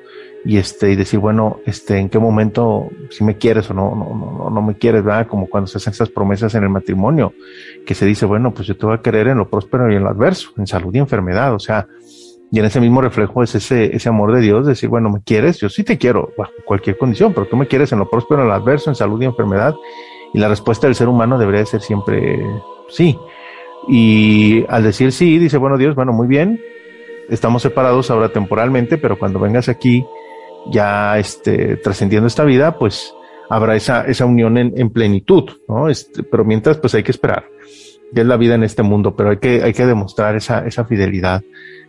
Y este y decir bueno este en qué momento si me quieres o no no no no me quieres verdad como cuando se hacen estas promesas en el matrimonio que se dice bueno pues yo te voy a querer en lo próspero y en lo adverso en salud y enfermedad o sea y en ese mismo reflejo es ese, ese amor de Dios, decir, bueno, me quieres, yo sí te quiero, bajo cualquier condición, pero tú me quieres en lo próspero, en lo adverso, en salud y enfermedad. Y la respuesta del ser humano debería ser siempre sí. Y al decir sí, dice, bueno, Dios, bueno, muy bien, estamos separados ahora temporalmente, pero cuando vengas aquí, ya este, trascendiendo esta vida, pues habrá esa, esa unión en, en plenitud, ¿no? Este, pero mientras, pues hay que esperar, que es la vida en este mundo, pero hay que, hay que demostrar esa, esa fidelidad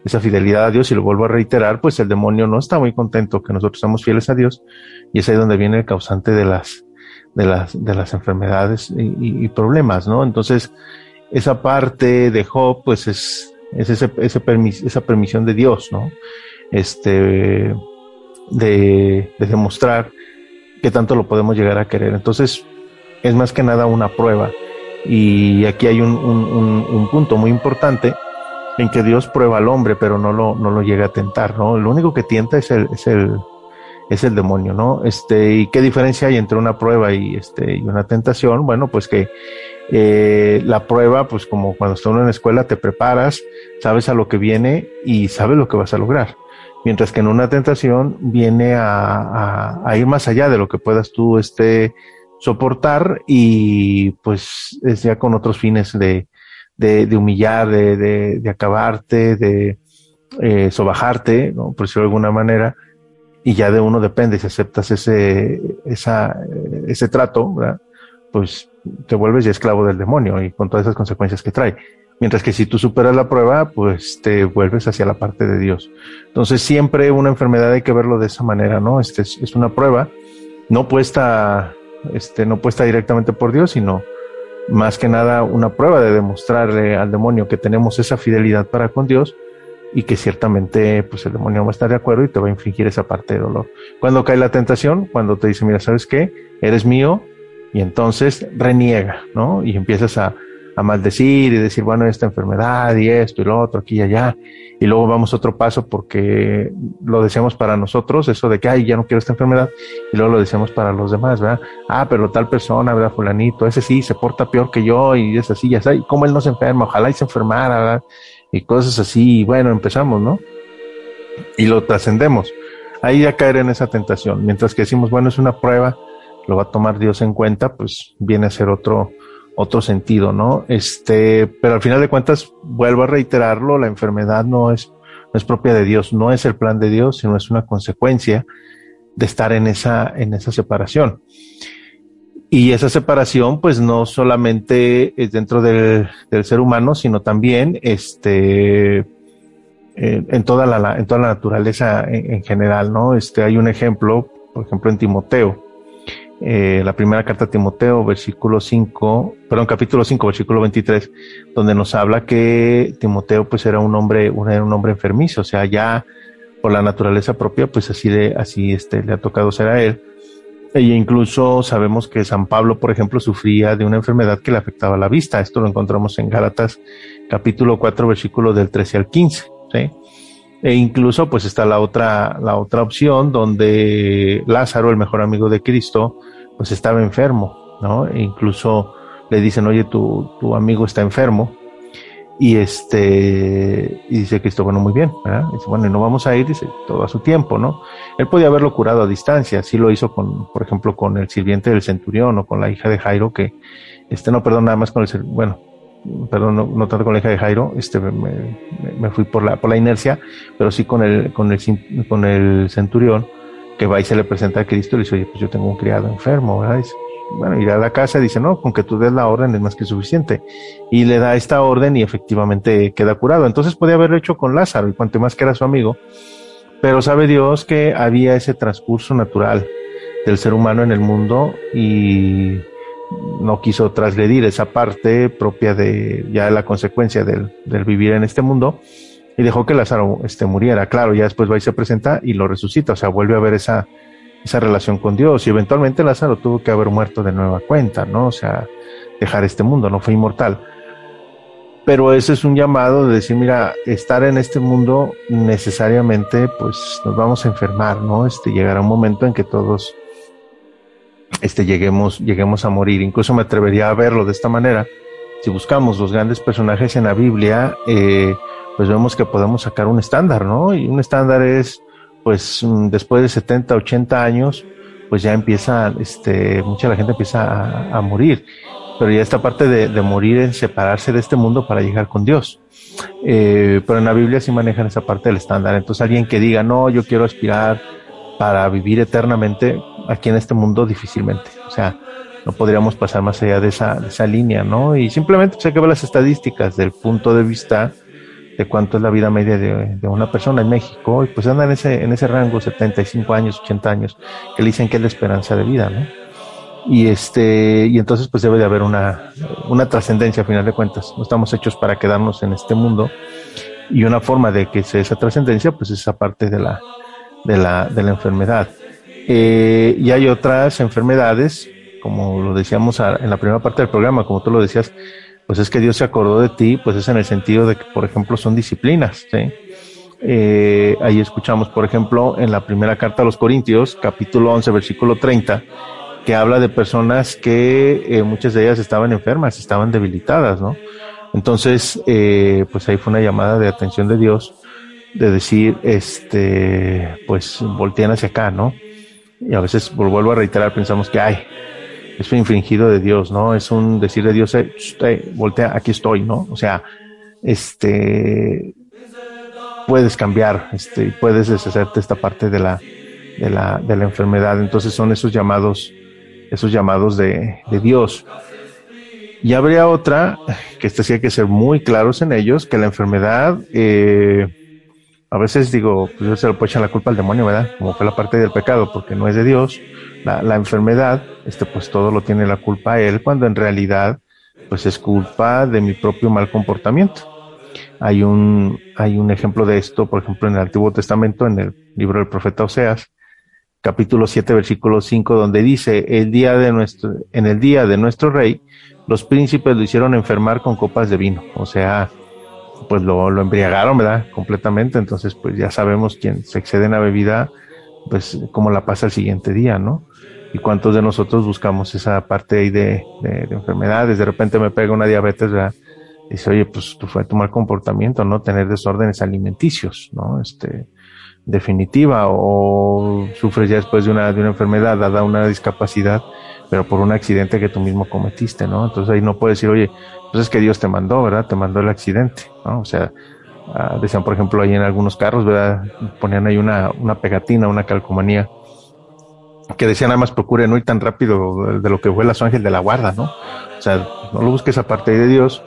esa fidelidad a Dios, y lo vuelvo a reiterar, pues el demonio no está muy contento que nosotros seamos fieles a Dios, y es ahí donde viene el causante de las, de las, de las enfermedades y, problemas, ¿no? Entonces, esa parte de Job, pues es, es ese, ese esa permisión de Dios, ¿no? Este, de, de demostrar que tanto lo podemos llegar a querer. Entonces, es más que nada una prueba. Y aquí hay un, un punto muy importante en que Dios prueba al hombre, pero no lo, no lo llega a tentar, ¿no? Lo único que tienta es el, es el, es el demonio, ¿no? Este, ¿y qué diferencia hay entre una prueba y, este, y una tentación? Bueno, pues que eh, la prueba, pues como cuando estás en la escuela, te preparas, sabes a lo que viene y sabes lo que vas a lograr. Mientras que en una tentación viene a, a, ir más allá de lo que puedas tú este, soportar y pues es ya con otros fines de, de, humillar, de, de, acabarte, de eh, sobajarte, por decirlo de alguna manera, y ya de uno depende, si aceptas ese, ese trato, pues te vuelves ya esclavo del demonio y con todas esas consecuencias que trae. Mientras que si tú superas la prueba, pues te vuelves hacia la parte de Dios. Entonces siempre una enfermedad hay que verlo de esa manera, ¿no? Este es, es una prueba, no puesta, este, no puesta directamente por Dios, sino más que nada una prueba de demostrarle al demonio que tenemos esa fidelidad para con Dios y que ciertamente pues el demonio va a estar de acuerdo y te va a infligir esa parte de dolor. Cuando cae la tentación, cuando te dice, mira, ¿sabes qué? Eres mío y entonces reniega, ¿no? Y empiezas a, a maldecir y decir, bueno, esta enfermedad y esto y lo otro, aquí y allá. Y luego vamos otro paso porque lo deseamos para nosotros, eso de que, ay, ya no quiero esta enfermedad, y luego lo deseamos para los demás, ¿verdad? Ah, pero tal persona, ¿verdad? Fulanito, ese sí se porta peor que yo y es así, ya está. ¿Y cómo él no se enferma? Ojalá y se enfermara, ¿verdad? Y cosas así, y bueno, empezamos, ¿no? Y lo trascendemos. Ahí ya caer en esa tentación. Mientras que decimos, bueno, es una prueba, lo va a tomar Dios en cuenta, pues viene a ser otro, otro sentido, ¿no? Este, pero al final de cuentas, vuelvo a reiterarlo, la enfermedad no es, no es propia de Dios, no es el plan de Dios, sino es una consecuencia de estar en esa, en esa separación. Y esa separación, pues no solamente es dentro del, del ser humano, sino también este, eh, en, toda la, en toda la naturaleza en, en, general, ¿no? Este, hay un ejemplo, por ejemplo, en Timoteo, eh, la primera carta a Timoteo, versículo 5, perdón, capítulo 5, versículo 23, donde nos habla que Timoteo pues era un hombre, era un hombre enfermizo, o sea, ya por la naturaleza propia, pues así de, así este, le ha tocado ser a él. E incluso sabemos que San Pablo, por ejemplo, sufría de una enfermedad que le afectaba la vista. Esto lo encontramos en Gálatas capítulo 4, versículo del 13 al 15. ¿sí? E incluso pues está la otra, la otra opción donde Lázaro, el mejor amigo de Cristo, pues estaba enfermo, ¿no? E incluso le dicen, oye, tu, tu amigo está enfermo. Y este, y dice Cristo, bueno, muy bien, ¿verdad? Dice, bueno, y no vamos a ir, dice, todo a su tiempo, ¿no? Él podía haberlo curado a distancia, así lo hizo con, por ejemplo, con el sirviente del centurión o con la hija de Jairo, que, este, no, perdón, nada más con el, bueno, perdón, no, no, tanto con la hija de Jairo, este, me, me, fui por la, por la inercia, pero sí con el, con el, con el centurión, que va y se le presenta a Cristo y le dice, oye, pues yo tengo un criado enfermo, ¿verdad? bueno, ir a la casa y dice, no, con que tú des la orden es más que suficiente. Y le da esta orden y efectivamente queda curado. Entonces podía haberlo hecho con Lázaro y cuanto más que era su amigo. Pero sabe Dios que había ese transcurso natural del ser humano en el mundo y no quiso trasgredir esa parte propia de ya la consecuencia del, vivir en este mundo y dejó que Lázaro este, muriera. Claro, ya después va y se presenta y lo resucita, o sea, vuelve a ver esa, esa relación con Dios y eventualmente Lázaro tuvo que haber muerto de nueva cuenta, ¿no? O sea, dejar este mundo, no fue inmortal. Pero ese es un llamado de decir, mira, estar en este mundo necesariamente, pues nos vamos a enfermar, ¿no? Este llegará un momento en que todos este, lleguemos, lleguemos a morir. Incluso me atrevería a verlo de esta manera. Si buscamos los grandes personajes en la Biblia, eh, pues vemos que podemos sacar un estándar, ¿no? Y un estándar es, pues, mm, después de 70, 80 años, pues ya empieza, este, mucha la gente empieza a, morir. Pero ya esta parte de, morir en separarse de este mundo para llegar con Dios. Eh, pero en la Biblia sí manejan esa parte del estándar. Entonces alguien que diga, no, yo quiero aspirar para vivir eternamente aquí en este mundo, difícilmente. O sea, no podríamos pasar más allá de esa, de esa línea, ¿no? Y simplemente pues, hay que ver las estadísticas del punto de vista de cuánto es la vida media de, una persona en México, y pues anda en ese, en ese rango, 75 años, 80 años, que le dicen que es la esperanza de vida, ¿no? Y este, y entonces pues debe de haber una, una trascendencia a final de cuentas. No estamos hechos para quedarnos en este mundo. Y una forma de que sea esa trascendencia, pues es esa parte de la, de la, de la enfermedad. Eh, y hay otras enfermedades, como lo decíamos en la primera parte del programa, como tú lo decías, pues es que Dios se acordó de ti, pues es en el sentido de que, por ejemplo, son disciplinas. ¿sí? Eh, ahí escuchamos, por ejemplo, en la primera carta a los Corintios, capítulo 11, versículo 30, que habla de personas que eh, muchas de ellas estaban enfermas, estaban debilitadas, ¿no? Entonces, eh, pues ahí fue una llamada de atención de Dios, de decir, este, pues voltean hacia acá, ¿no? Y a veces, vuelvo a reiterar, pensamos que, ay, es un infringido de Dios, ¿no? Es un decir de Dios, eh, voltea, aquí estoy, ¿no? O sea, este, puedes cambiar, este, puedes deshacerte esta parte de la, de la, de la enfermedad. Entonces son esos llamados, esos llamados de, de Dios. Y habría otra, que este sí hay que ser muy claros en ellos, que la enfermedad, eh, a veces digo, pues se lo puede echar la culpa al demonio, ¿verdad? Como fue la parte del pecado, porque no es de Dios. La, enfermedad, este, pues todo lo tiene la culpa a él, cuando en realidad, pues es culpa de mi propio mal comportamiento. Hay un, hay un ejemplo de esto, por ejemplo, en el Antiguo Testamento, en el libro del profeta Oseas, capítulo 7, versículo 5, donde dice, el día de nuestro, en el día de nuestro rey, los príncipes lo hicieron enfermar con copas de vino. O sea, pues lo, lo embriagaron, ¿verdad? Completamente. Entonces, pues ya sabemos quién se excede en la bebida, pues cómo la pasa el siguiente día, ¿no? Y cuántos de nosotros buscamos esa parte ahí de, de, enfermedades. De repente me pega una diabetes, ¿verdad? Dice, oye, pues tú fue tu mal comportamiento, ¿no? Tener desórdenes alimenticios, ¿no? Este, definitiva, o sufres ya después de una, de una enfermedad, dada una discapacidad, pero por un accidente que tú mismo cometiste, ¿no? Entonces ahí no puedes decir, oye, pues es que Dios te mandó, ¿verdad? Te mandó el accidente, ¿no? O sea, uh, decían, por ejemplo, ahí en algunos carros, ¿verdad? Ponían ahí una, una pegatina, una calcomanía, que decía nada más procure no ir tan rápido de lo que vuela su ángel de la guarda, ¿no? O sea, no lo busques aparte de Dios.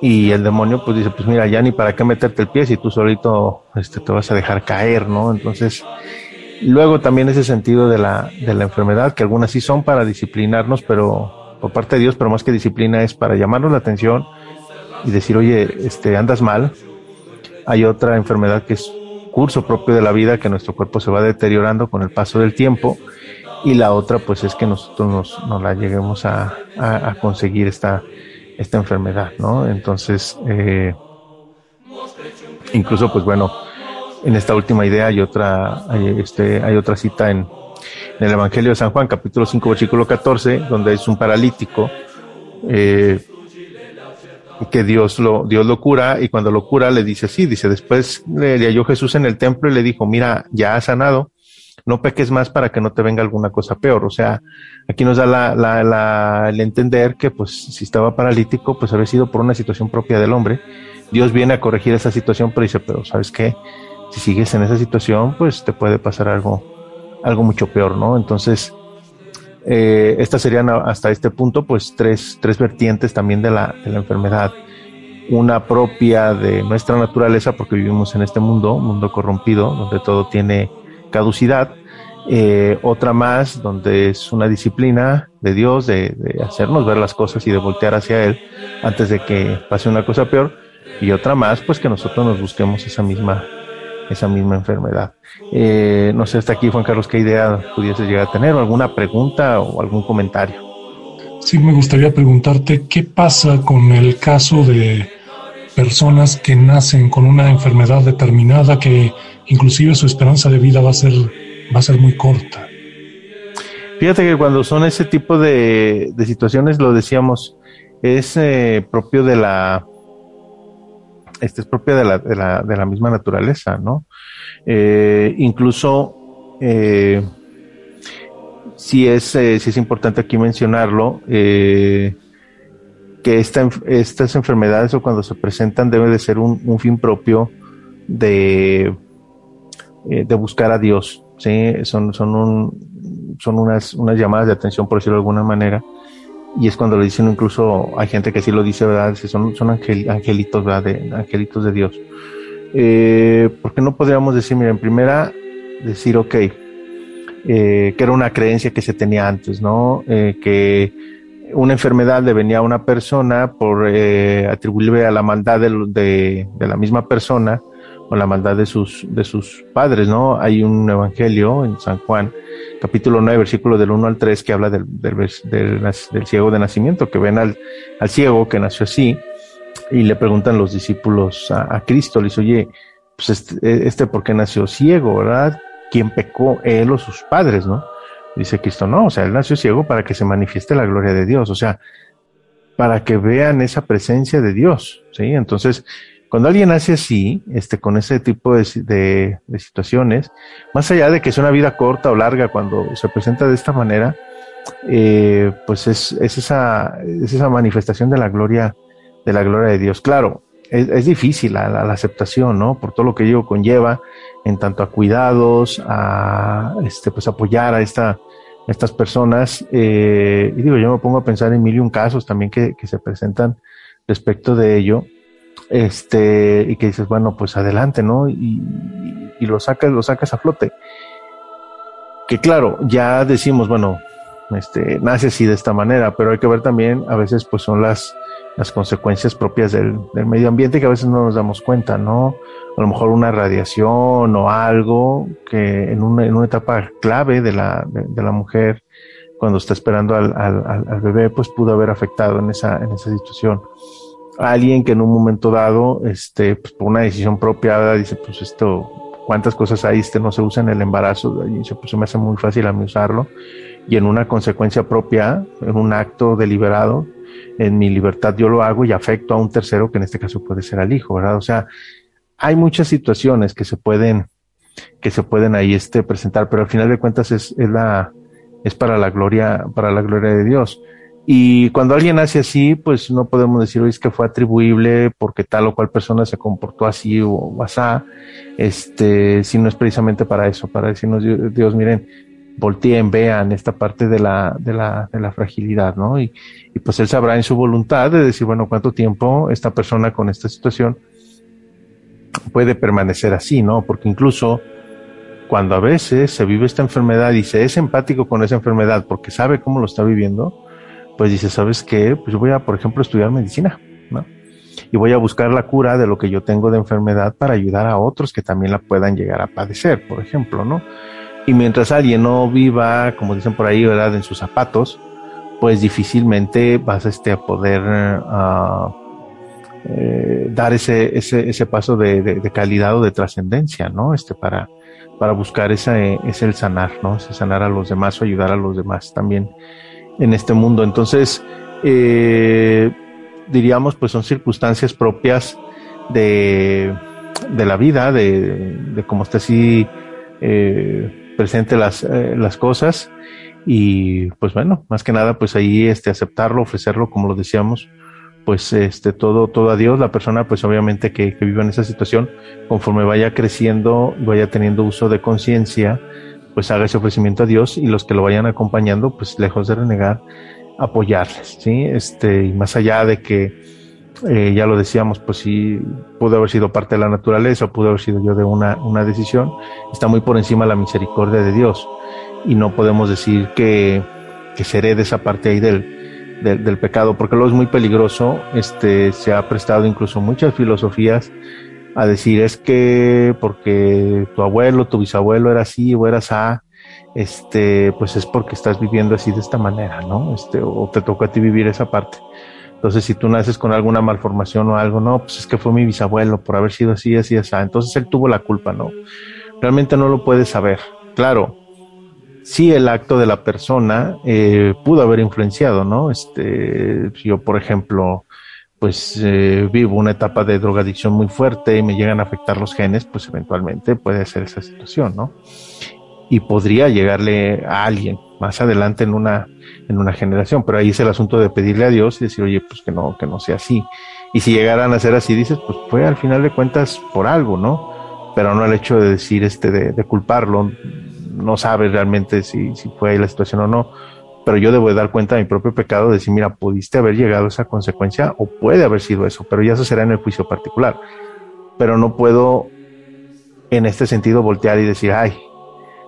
Y el demonio pues dice, pues mira, ya ni para qué meterte el pie si tú solito este, te vas a dejar caer, ¿no? Entonces, luego también ese sentido de la, de la enfermedad, que algunas sí son para disciplinarnos, pero por parte de Dios, pero más que disciplina es para llamarnos la atención y decir, oye, este, andas mal. Hay otra enfermedad que es curso propio de la vida, que nuestro cuerpo se va deteriorando con el paso del tiempo. Y la otra, pues, es que nosotros nos, la lleguemos a, a, conseguir esta, esta enfermedad, ¿no? Entonces, eh, incluso, pues bueno, en esta última idea hay otra, hay, este, hay otra cita en, el Evangelio de San Juan, capítulo 5, versículo 14, donde es un paralítico eh, que Dios lo, Dios lo cura y cuando lo cura le dice así, dice, después le, halló Jesús en el templo y le dijo, mira, ya has sanado, no peques más para que no te venga alguna cosa peor. O sea, aquí nos da la, la, el entender que pues si estaba paralítico, pues había sido por una situación propia del hombre. Dios viene a corregir esa situación, pero dice, pero ¿sabes qué? Si sigues en esa situación, pues te puede pasar algo algo mucho peor, ¿no? Entonces, Eh, estas serían hasta este punto, pues, tres, tres vertientes también de la, de la enfermedad. Una propia de nuestra naturaleza, porque vivimos en este mundo, mundo corrompido, donde todo tiene caducidad. Eh, otra más, donde es una disciplina de Dios, de, de, hacernos ver las cosas y de voltear hacia Él antes de que pase una cosa peor. Y otra más, pues que nosotros nos busquemos esa misma esa misma enfermedad. Eh, no sé, hasta aquí, Juan Carlos, qué idea pudiese llegar a tener, o alguna pregunta o algún comentario. Sí, me gustaría preguntarte qué pasa con el caso de personas que nacen con una enfermedad determinada que inclusive su esperanza de vida va a ser, va a ser muy corta. Fíjate que cuando son ese tipo de, de situaciones, lo decíamos, es eh, propio de la esta es propia de la, de la, de la misma naturaleza, ¿no? Eh, incluso, eh, sí, es, eh, es importante aquí mencionarlo, eh, que esta, estas enfermedades o cuando se presentan debe de ser un, un fin propio de, eh, de buscar a Dios, ¿sí? Son, son, un, son unas, unas llamadas de atención, por decirlo de alguna manera, y es cuando le dicen incluso hay gente que sí lo dice verdad son son angel, angelitos verdad de, angelitos de Dios. Eh, porque no podríamos decir mira en primera decir ok eh, que era una creencia que se tenía antes no eh, que una enfermedad le venía a una persona por eh, atribuirle a la maldad de, de, de la misma persona o la maldad de sus, de sus padres, ¿no? Hay un evangelio en San Juan, capítulo 9, versículo del 1 al 3, que habla del, del, ciego de nacimiento, que ven al, al, ciego que nació así, y le preguntan los discípulos a, Cristo, le dice, oye, pues este, este, ¿por qué nació ciego, verdad? ¿Quién pecó, él o sus padres, no? Dice Cristo, no, o sea, él nació ciego para que se manifieste la gloria de Dios, o sea, para que vean esa presencia de Dios, ¿sí? Entonces, cuando alguien nace así, este, con ese tipo de, de, situaciones, más allá de que es una vida corta o larga, cuando se presenta de esta manera, eh, pues es, es, esa, es esa manifestación de la gloria, de la gloria de Dios. Claro, es, difícil la, la, la, aceptación, ¿no? Por todo lo que ello conlleva, en tanto a cuidados, a este, pues apoyar a esta, estas personas. Eh, y digo, yo me pongo a pensar en mil y un casos también que, que se presentan respecto de ello este, y que dices, bueno, pues adelante, ¿no? Y, y, lo sacas, lo sacas a flote. Que claro, ya decimos, bueno, este, nace así de esta manera, pero hay que ver también, a veces, pues son las, las consecuencias propias del, del medio ambiente que a veces no nos damos cuenta, ¿no? A lo mejor una radiación o algo que en una, en una etapa clave de la, de, de la mujer, cuando está esperando al, al, al, bebé, pues pudo haber afectado en esa, en esa situación alguien que en un momento dado, este, pues por una decisión propia, dice, pues esto, cuántas cosas hay, este no se usa en el embarazo, y pues se me hace muy fácil a mí usarlo, y en una consecuencia propia, en un acto deliberado, en mi libertad yo lo hago y afecto a un tercero, que en este caso puede ser al hijo, ¿verdad? O sea, hay muchas situaciones que se pueden, que se pueden ahí este presentar, pero al final de cuentas es, es la, es para la gloria, para la gloria de Dios. Y cuando alguien hace así, pues no podemos decir, hoy es que fue atribuible porque tal o cual persona se comportó así o asá, este, si no es precisamente para eso, para decirnos, Dios miren, volteen, vean esta parte de la, de la, de la fragilidad, ¿no? Y, y pues él sabrá en su voluntad de decir, bueno, cuánto tiempo esta persona con esta situación puede permanecer así, ¿no? Porque incluso cuando a veces se vive esta enfermedad y se es empático con esa enfermedad porque sabe cómo lo está viviendo, pues dice, ¿sabes qué? Pues yo voy a, por ejemplo, estudiar medicina, ¿no? Y voy a buscar la cura de lo que yo tengo de enfermedad para ayudar a otros que también la puedan llegar a padecer, por ejemplo, ¿no? Y mientras alguien no viva, como dicen por ahí, ¿verdad?, en sus zapatos, pues difícilmente vas este, a poder uh, eh, dar ese, ese, ese paso de, calidad o de trascendencia, ¿no? Este, para, para buscar ese, ese el sanar, ¿no? Sanar a los demás o ayudar a los demás también en este mundo. Entonces, eh, diríamos, pues son circunstancias propias de, de la vida, de, de cómo está así eh, presente las, eh, las cosas. Y pues bueno, más que nada, pues ahí este, aceptarlo, ofrecerlo, como lo decíamos, pues este, todo, todo a Dios. La persona, pues obviamente que, que vive en esa situación, conforme vaya creciendo, vaya teniendo uso de conciencia, pues haga ese ofrecimiento a Dios y los que lo vayan acompañando, pues lejos de renegar, apoyarles, ¿sí? Este, y más allá de que, eh, ya lo decíamos, pues sí, pudo haber sido parte de la naturaleza, pudo haber sido yo de una, una decisión, está muy por encima la misericordia de Dios y no podemos decir que, que se herede esa parte ahí del, del, pecado, porque luego es muy peligroso, este, se ha prestado incluso muchas filosofías a decir es que porque tu abuelo, tu bisabuelo era así o eras a, este, pues es porque estás viviendo así de esta manera, ¿no? Este, o te toca a ti vivir esa parte. Entonces, si tú naces con alguna malformación o algo, no, pues es que fue mi bisabuelo por haber sido así, así, así. Entonces él tuvo la culpa, ¿no? Realmente no lo puedes saber. Claro, sí el acto de la persona eh, pudo haber influenciado, ¿no? Este, yo, por ejemplo, pues eh, vivo una etapa de drogadicción muy fuerte y me llegan a afectar los genes, pues eventualmente puede ser esa situación, ¿no? Y podría llegarle a alguien más adelante en una, en una generación, pero ahí es el asunto de pedirle a Dios y decir, oye, pues que no, que no sea así. Y si llegaran a ser así, dices, pues fue al final de cuentas por algo, ¿no? Pero no el hecho de decir, este, de, de culparlo, no sabes realmente si, si fue ahí la situación o no pero yo debo de dar cuenta de mi propio pecado, de decir, mira, pudiste haber llegado a esa consecuencia o puede haber sido eso, pero ya eso será en el juicio particular. Pero no puedo en este sentido voltear y decir, ay,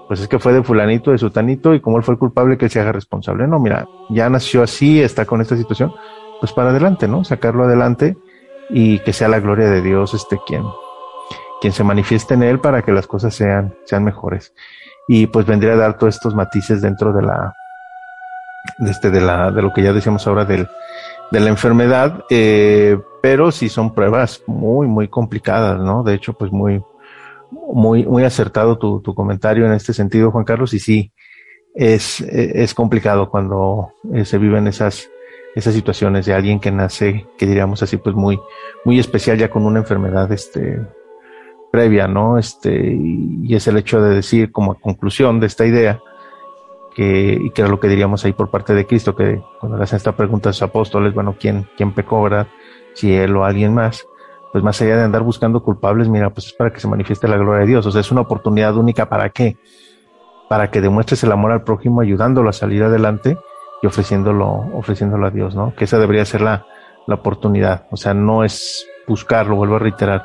pues es que fue de fulanito, de sutanito, y como él fue el culpable, que él se haga responsable. No, mira, ya nació así, está con esta situación, pues para adelante, ¿no? Sacarlo adelante y que sea la gloria de Dios este quien, quien se manifieste en él para que las cosas sean, sean mejores. Y pues vendría a dar todos estos matices dentro de la, este, de, la, de lo que ya decíamos ahora del, de la enfermedad, eh, pero sí son pruebas muy, muy complicadas, ¿no? De hecho, pues muy, muy, muy acertado tu, tu comentario en este sentido, Juan Carlos, y sí, es, es complicado cuando eh, se viven esas, esas situaciones de alguien que nace, que diríamos así, pues muy, muy especial ya con una enfermedad, este, previa, ¿no? Este, y, es el hecho de decir como conclusión de esta idea, que, y que era lo que diríamos ahí por parte de Cristo, que cuando le hacen esta pregunta a sus apóstoles, bueno, ¿quién, quién pecó, verdad? Si él o alguien más, pues más allá de andar buscando culpables, mira, pues es para que se manifieste la gloria de Dios, o sea, es una oportunidad única para qué? Para que demuestres el amor al prójimo, ayudándolo a salir adelante y ofreciéndolo, ofreciéndolo a Dios, ¿no? Que esa debería ser la, la oportunidad, o sea, no es buscarlo, vuelvo a reiterar,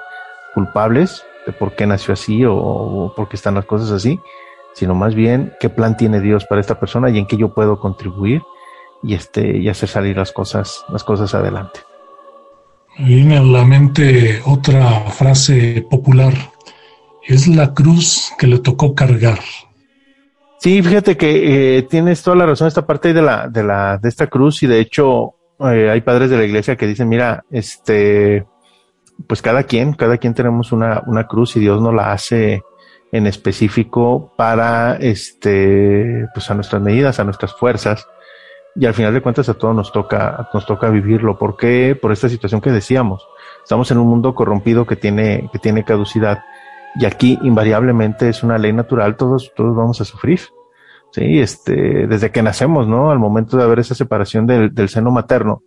culpables de por qué nació así o por qué están las cosas así, sino más bien qué plan tiene Dios para esta persona y en qué yo puedo contribuir y este y hacer salir las cosas las cosas adelante. viene a la mente otra frase popular. Es la cruz que le tocó cargar. Sí, fíjate que eh, tienes toda la razón esta parte de la de la de esta cruz y de hecho eh, hay padres de la iglesia que dicen, mira, este pues cada quien, cada quien tenemos una, una cruz y Dios nos la hace en específico para este pues a nuestras medidas, a nuestras fuerzas y al final de cuentas a todos nos toca nos toca vivirlo, ¿por qué? Por esta situación que decíamos. Estamos en un mundo corrompido que tiene que tiene caducidad y aquí invariablemente es una ley natural, todos todos vamos a sufrir. Sí, este, desde que nacemos, ¿no? Al momento de haber esa separación del, del seno materno,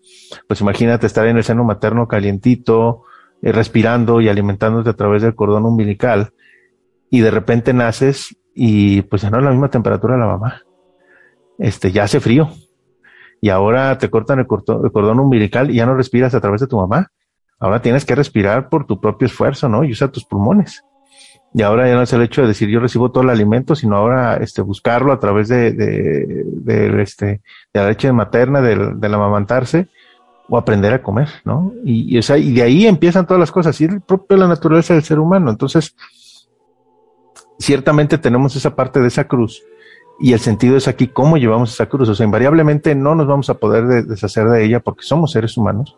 pues imagínate estar en el seno materno calientito, eh, respirando y alimentándote a través del cordón umbilical y de repente naces y pues ya no es la misma temperatura de la mamá. Este, ya hace frío. Y ahora te cortan el, cordón, umbilical y ya no respiras a través de tu mamá. Ahora tienes que respirar por tu propio esfuerzo, ¿no? Y usa tus pulmones. Y ahora ya no es el hecho de decir yo recibo todo el alimento, sino ahora este, buscarlo a través de, de, este, de la leche materna, del, del amamantarse, o aprender a comer, ¿no? Y, y, o sea, y de ahí empiezan todas las cosas, y es propio la naturaleza del ser humano. Entonces, ciertamente tenemos esa parte de esa cruz y el sentido es aquí cómo llevamos esa cruz. O sea, invariablemente no nos vamos a poder de, deshacer de ella porque somos seres humanos.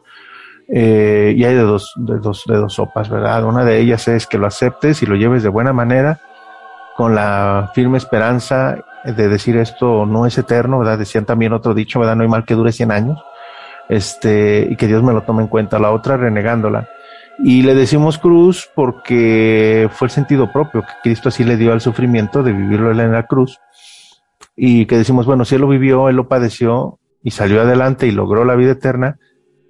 Eh, y hay de dos, de, dos, de dos sopas, ¿verdad? Una de ellas es que lo aceptes y lo lleves de buena manera, con la firme esperanza de decir esto no es eterno, ¿verdad? Decían también otro dicho, ¿verdad? No hay mal que dure 100 años, este, y que Dios me lo tome en cuenta. La otra renegándola y le decimos cruz porque fue el sentido propio que Cristo así le dio al sufrimiento de vivirlo en la cruz. Y que decimos, bueno, si Él lo vivió, Él lo padeció y salió adelante y logró la vida eterna,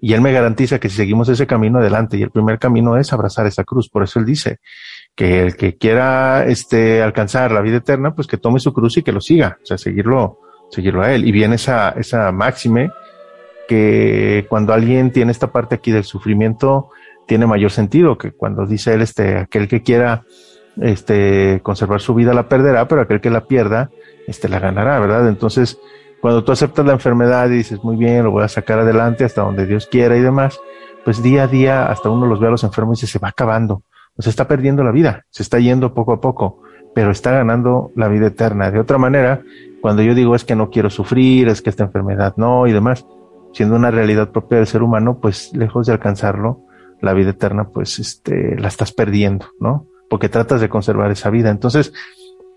y Él me garantiza que si seguimos ese camino adelante, y el primer camino es abrazar esa cruz, por eso Él dice que el que quiera este, alcanzar la vida eterna, pues que tome su cruz y que lo siga, o sea, seguirlo, seguirlo a él. Y viene esa, esa máxime que cuando alguien tiene esta parte aquí del sufrimiento, tiene mayor sentido que cuando dice él, este, aquel que quiera este, conservar su vida la perderá, pero aquel que la pierda, este, la ganará, ¿verdad? Entonces, cuando tú aceptas la enfermedad y dices, muy bien, lo voy a sacar adelante hasta donde Dios quiera y demás, pues día a día, hasta uno los ve a los enfermos y dice, se va acabando, o se está perdiendo la vida, se está yendo poco a poco, pero está ganando la vida eterna. De otra manera, cuando yo digo es que no quiero sufrir, es que esta enfermedad no y demás, siendo una realidad propia del ser humano, pues lejos de alcanzarlo, la vida eterna, pues este, la estás perdiendo, ¿no? Porque tratas de conservar esa vida. Entonces,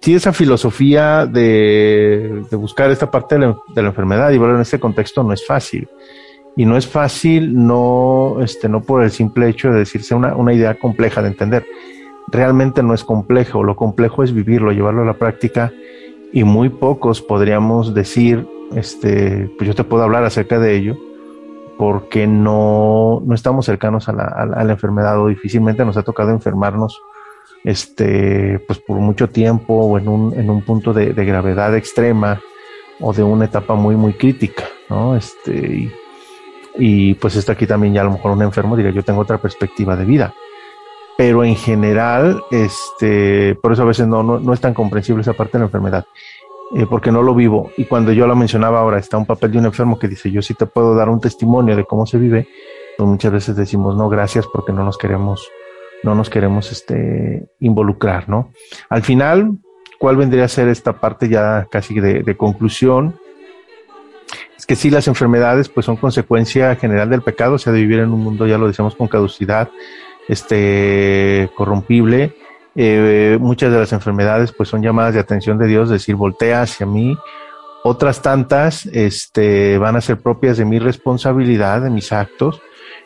si esa filosofía de, buscar esta parte de la, enfermedad y verlo en este contexto no es fácil. Y no es fácil, no, este, no por el simple hecho de decirse una, una idea compleja de entender. Realmente no es complejo, lo complejo es vivirlo, llevarlo a la práctica y muy pocos podríamos decir, este, pues yo te puedo hablar acerca de ello, porque no, no estamos cercanos a la, enfermedad o difícilmente nos ha tocado enfermarnos este, pues por mucho tiempo o en un, en un punto de, gravedad extrema o de una etapa muy, muy crítica, ¿no? Este, y, pues está aquí también ya a lo mejor un enfermo diga, yo tengo otra perspectiva de vida. Pero en general, este, por eso a veces no, no, no es tan comprensible esa parte de la enfermedad. Eh, porque no lo vivo. Y cuando yo lo mencionaba ahora, está un papel de un enfermo que dice, yo sí te puedo dar un testimonio de cómo se vive, pues muchas veces decimos, no, gracias porque no nos queremos, no nos queremos este, involucrar, ¿no? Al final, ¿cuál vendría a ser esta parte ya casi de, conclusión? Es que sí, las enfermedades pues son consecuencia general del pecado, o sea, de vivir en un mundo, ya lo decíamos, con caducidad, este, corrompible, eh, muchas de las enfermedades pues son llamadas de atención de Dios, decir, voltea hacia mí. Otras tantas este, van a ser propias de mi responsabilidad, de mis actos.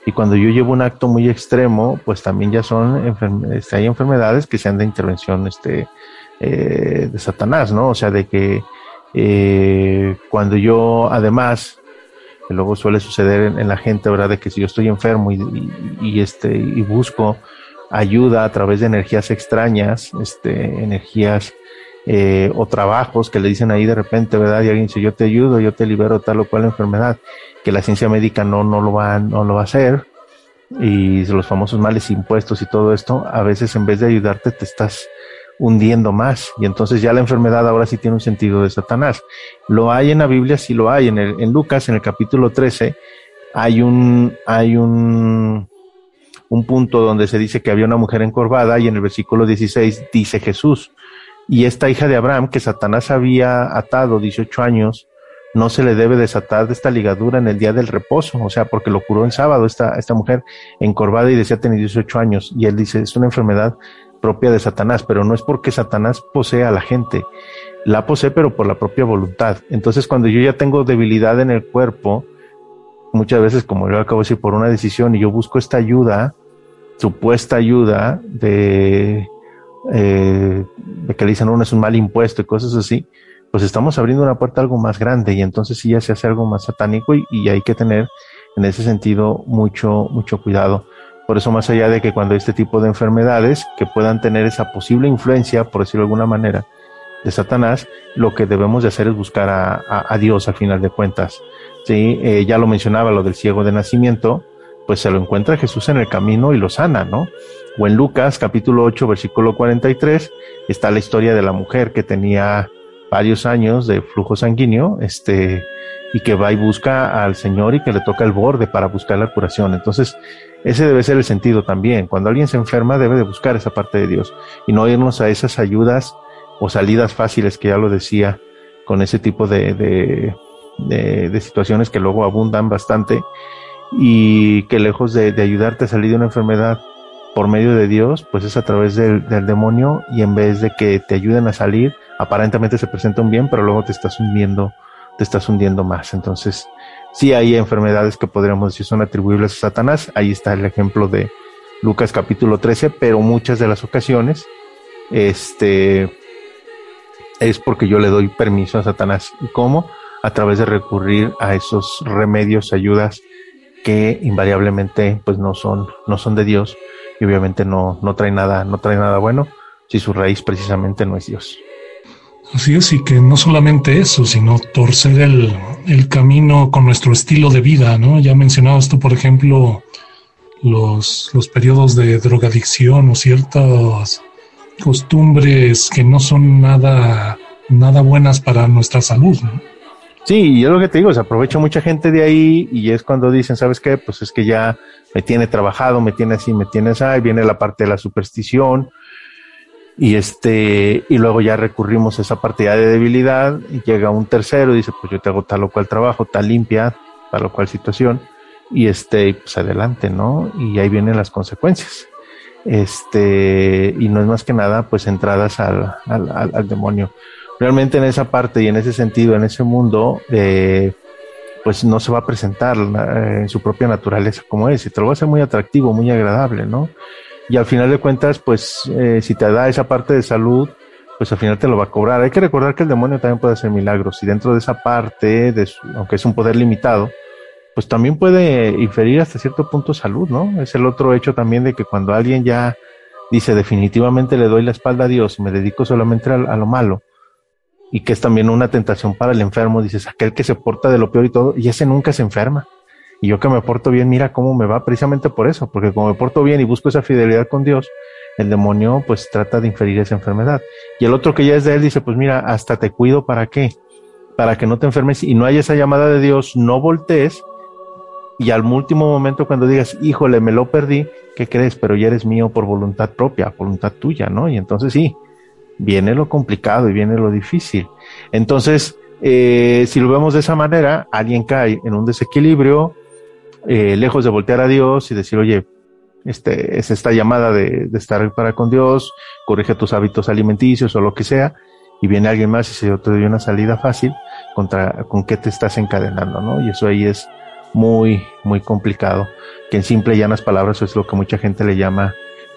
Y cuando yo llevo un acto muy extremo, pues también ya son, este, hay enfermedades que sean de intervención este, eh, de Satanás, ¿no? O sea, de que eh, cuando yo además luego suele suceder en, la gente, ¿verdad? De que si yo estoy enfermo y, este, y busco ayuda a través de energías extrañas, este, energías eh, o trabajos que le dicen ahí de repente, ¿verdad? Y alguien dice, yo te ayudo, yo te libero tal o cual enfermedad, que la ciencia médica no, no, lo, va, no lo va a hacer, y los famosos males impuestos y todo esto, a veces en vez de ayudarte te estás hundiendo más, y entonces ya la enfermedad ahora sí tiene un sentido de Satanás. Lo hay en la Biblia, sí lo hay, en, el, en Lucas, en el capítulo 13, hay un, hay un, un punto donde se dice que había una mujer encorvada y en el versículo 16 dice Jesús, y esta hija de Abraham que Satanás había atado 18 años, no se le debe desatar de esta ligadura en el día del reposo, o sea, porque lo curó en sábado esta, esta mujer encorvada y decía tener 18 años, y él dice, es una enfermedad propia de Satanás, pero no es porque Satanás posee a la gente, la posee pero por la propia voluntad. Entonces cuando yo ya tengo debilidad en el cuerpo, muchas veces, como yo acabo de decir, por una decisión y yo busco esta ayuda, supuesta ayuda de, eh, de que le dicen uno es un mal impuesto y cosas así, pues estamos abriendo una puerta a algo más grande y entonces sí ya se hace algo más satánico y, hay que tener en ese sentido mucho, mucho cuidado. Por eso más allá de que cuando hay este tipo de enfermedades que puedan tener esa posible influencia, por decirlo de alguna manera, de Satanás, lo que debemos de hacer es buscar a, a, a Dios al final de cuentas. Sí, eh, ya lo mencionaba lo del ciego de nacimiento, pues se lo encuentra Jesús en el camino y lo sana, ¿no? O en Lucas capítulo 8 versículo 43 está la historia de la mujer que tenía varios años de flujo sanguíneo, este, y que va y busca al Señor y que le toca el borde para buscar la curación. Entonces, ese debe ser el sentido también. Cuando alguien se enferma, debe de buscar esa parte de Dios y no irnos a esas ayudas o salidas fáciles que ya lo decía con ese tipo de, de, de, de situaciones que luego abundan bastante y que lejos de, ayudarte a salir de una enfermedad por medio de Dios, pues es a través del, del, demonio y en vez de que te ayuden a salir, aparentemente se presenta un bien, pero luego te estás hundiendo, te estás hundiendo más. Entonces, sí hay enfermedades que podríamos decir son atribuibles a Satanás. Ahí está el ejemplo de Lucas capítulo 13, pero muchas de las ocasiones, este, es porque yo le doy permiso a Satanás. ¿Y cómo? A través de recurrir a esos remedios, ayudas, que invariablemente pues no son, no son de Dios y obviamente no, no trae nada, no trae nada bueno si su raíz precisamente no es Dios. Así es, y que no solamente eso, sino torcer el, el camino con nuestro estilo de vida, ¿no? Ya mencionabas tú, por ejemplo, los, los periodos de drogadicción o ciertas costumbres que no son nada, nada buenas para nuestra salud. Sí, y es lo que te digo, se aprovecha mucha gente de ahí y es cuando dicen, ¿sabes qué? Pues es que ya me tiene trabajado, me tiene así, me tiene así, viene la parte de la superstición y este, y luego ya recurrimos a esa parte ya de debilidad y llega un tercero y dice, pues yo te hago tal o cual trabajo, tal limpia, tal o cual situación y este, pues adelante, ¿no? Y ahí vienen las consecuencias. Este, y no es más que nada, pues entradas al, al, al demonio realmente en esa parte y en ese sentido, en ese mundo, eh, pues no se va a presentar eh, en su propia naturaleza como es, y te lo va a hacer muy atractivo, muy agradable, ¿no? Y al final de cuentas, pues eh, si te da esa parte de salud, pues al final te lo va a cobrar. Hay que recordar que el demonio también puede hacer milagros y dentro de esa parte, de aunque es un poder limitado, pues también puede inferir hasta cierto punto salud, ¿no? Es el otro hecho también de que cuando alguien ya dice definitivamente le doy la espalda a Dios y me dedico solamente a lo malo, y que es también una tentación para el enfermo. Dices, aquel que se porta de lo peor y todo, y ese nunca se enferma. Y yo que me porto bien, mira cómo me va precisamente por eso, porque como me porto bien y busco esa fidelidad con Dios, el demonio pues trata de inferir esa enfermedad. Y el otro que ya es de él dice, pues mira, hasta te cuido para qué? Para que no te enfermes y no haya esa llamada de Dios, no voltees y al último momento cuando digas, híjole, me lo perdí, ¿qué crees? Pero ya eres mío por voluntad propia, voluntad tuya, ¿no? Y entonces sí, viene lo complicado y viene lo difícil. Entonces, eh, si lo vemos de esa manera, alguien cae en un desequilibrio, eh, lejos de voltear a Dios y decir, oye, este, es esta llamada de, estar para con Dios, corrige tus hábitos alimenticios o lo que sea, y viene alguien más y se te doy una salida fácil, contra, con qué te estás encadenando, ¿no? Y eso ahí es muy, muy complicado, que en simple y llanas palabras es lo que mucha gente le llama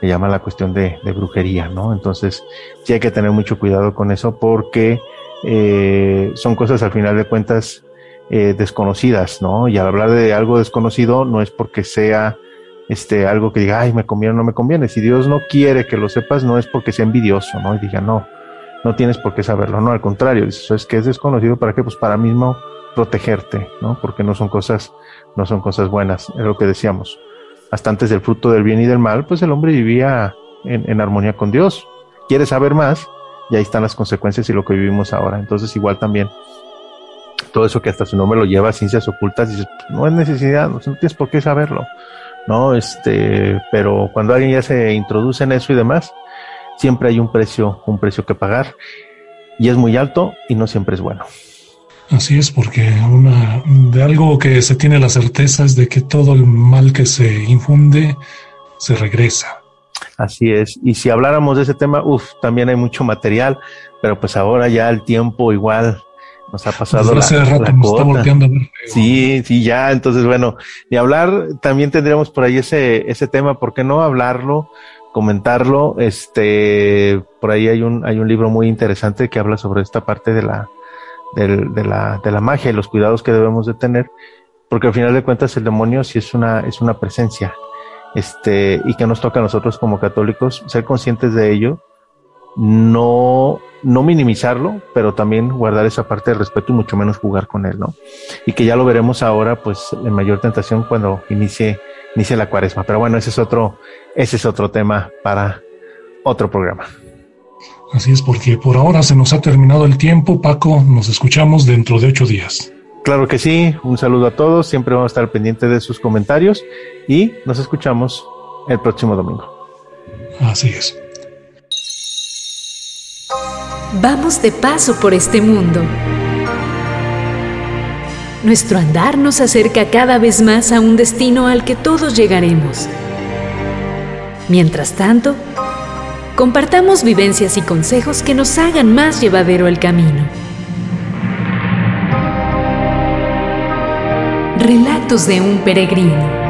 llama la cuestión de, brujería, ¿no? Entonces, sí hay que tener mucho cuidado con eso porque eh, son cosas al final de cuentas eh, desconocidas, ¿no? Y al hablar de algo desconocido no es porque sea este algo que diga, ay, me conviene o no me conviene. Si Dios no quiere que lo sepas, no es porque sea envidioso, ¿no? Y diga, no, no tienes por qué saberlo, no, al contrario, eso es que es desconocido, ¿para qué? Pues para mismo protegerte, ¿no? Porque no son cosas, no son cosas buenas, es lo que decíamos hasta antes del fruto del bien y del mal, pues el hombre vivía en, armonía con Dios. Quiere saber más y ahí están las consecuencias y lo que vivimos ahora. Entonces igual también todo eso que hasta su nombre lo lleva a ciencias ocultas, dices, no es necesidad, no, tienes por qué saberlo, ¿no? Este, pero cuando alguien ya se introduce en eso y demás, siempre hay un precio, un precio que pagar y es muy alto y no siempre es bueno. Así es, porque una, de algo que se tiene la certeza es de que todo el mal que se infunde se regresa. Así es. Y si habláramos de ese tema, uff, también hay mucho material, pero pues ahora ya el tiempo igual nos ha pasado la, Sí, sí, ya. Entonces, bueno, ni hablar, también tendríamos por ahí ese, ese tema, ¿por qué no hablarlo? comentarlo, este, por ahí hay un, hay un libro muy interesante que habla sobre esta parte de la, de, la, de la magia y los cuidados que debemos de tener, porque al final de cuentas el demonio sí es una, es una presencia, este, y que nos toca a nosotros como católicos ser conscientes de ello, no, no minimizarlo, pero también guardar esa parte de respeto y mucho menos jugar con él, ¿no? Y que ya lo veremos ahora, pues, en mayor tentación cuando inicie, inicie la cuaresma. Pero bueno, ese es otro, ese es otro tema para otro programa. Así es, porque por ahora se nos ha terminado el tiempo. Paco, nos escuchamos dentro de ocho días. Claro que sí, un saludo a todos, siempre vamos a estar pendientes de sus comentarios y nos escuchamos el próximo domingo. Así es. Vamos de paso por este mundo. Nuestro andar nos acerca cada vez más a un destino al que todos llegaremos. Mientras tanto, compartamos vivencias y consejos que nos hagan más llevadero el camino. Relatos de un peregrino.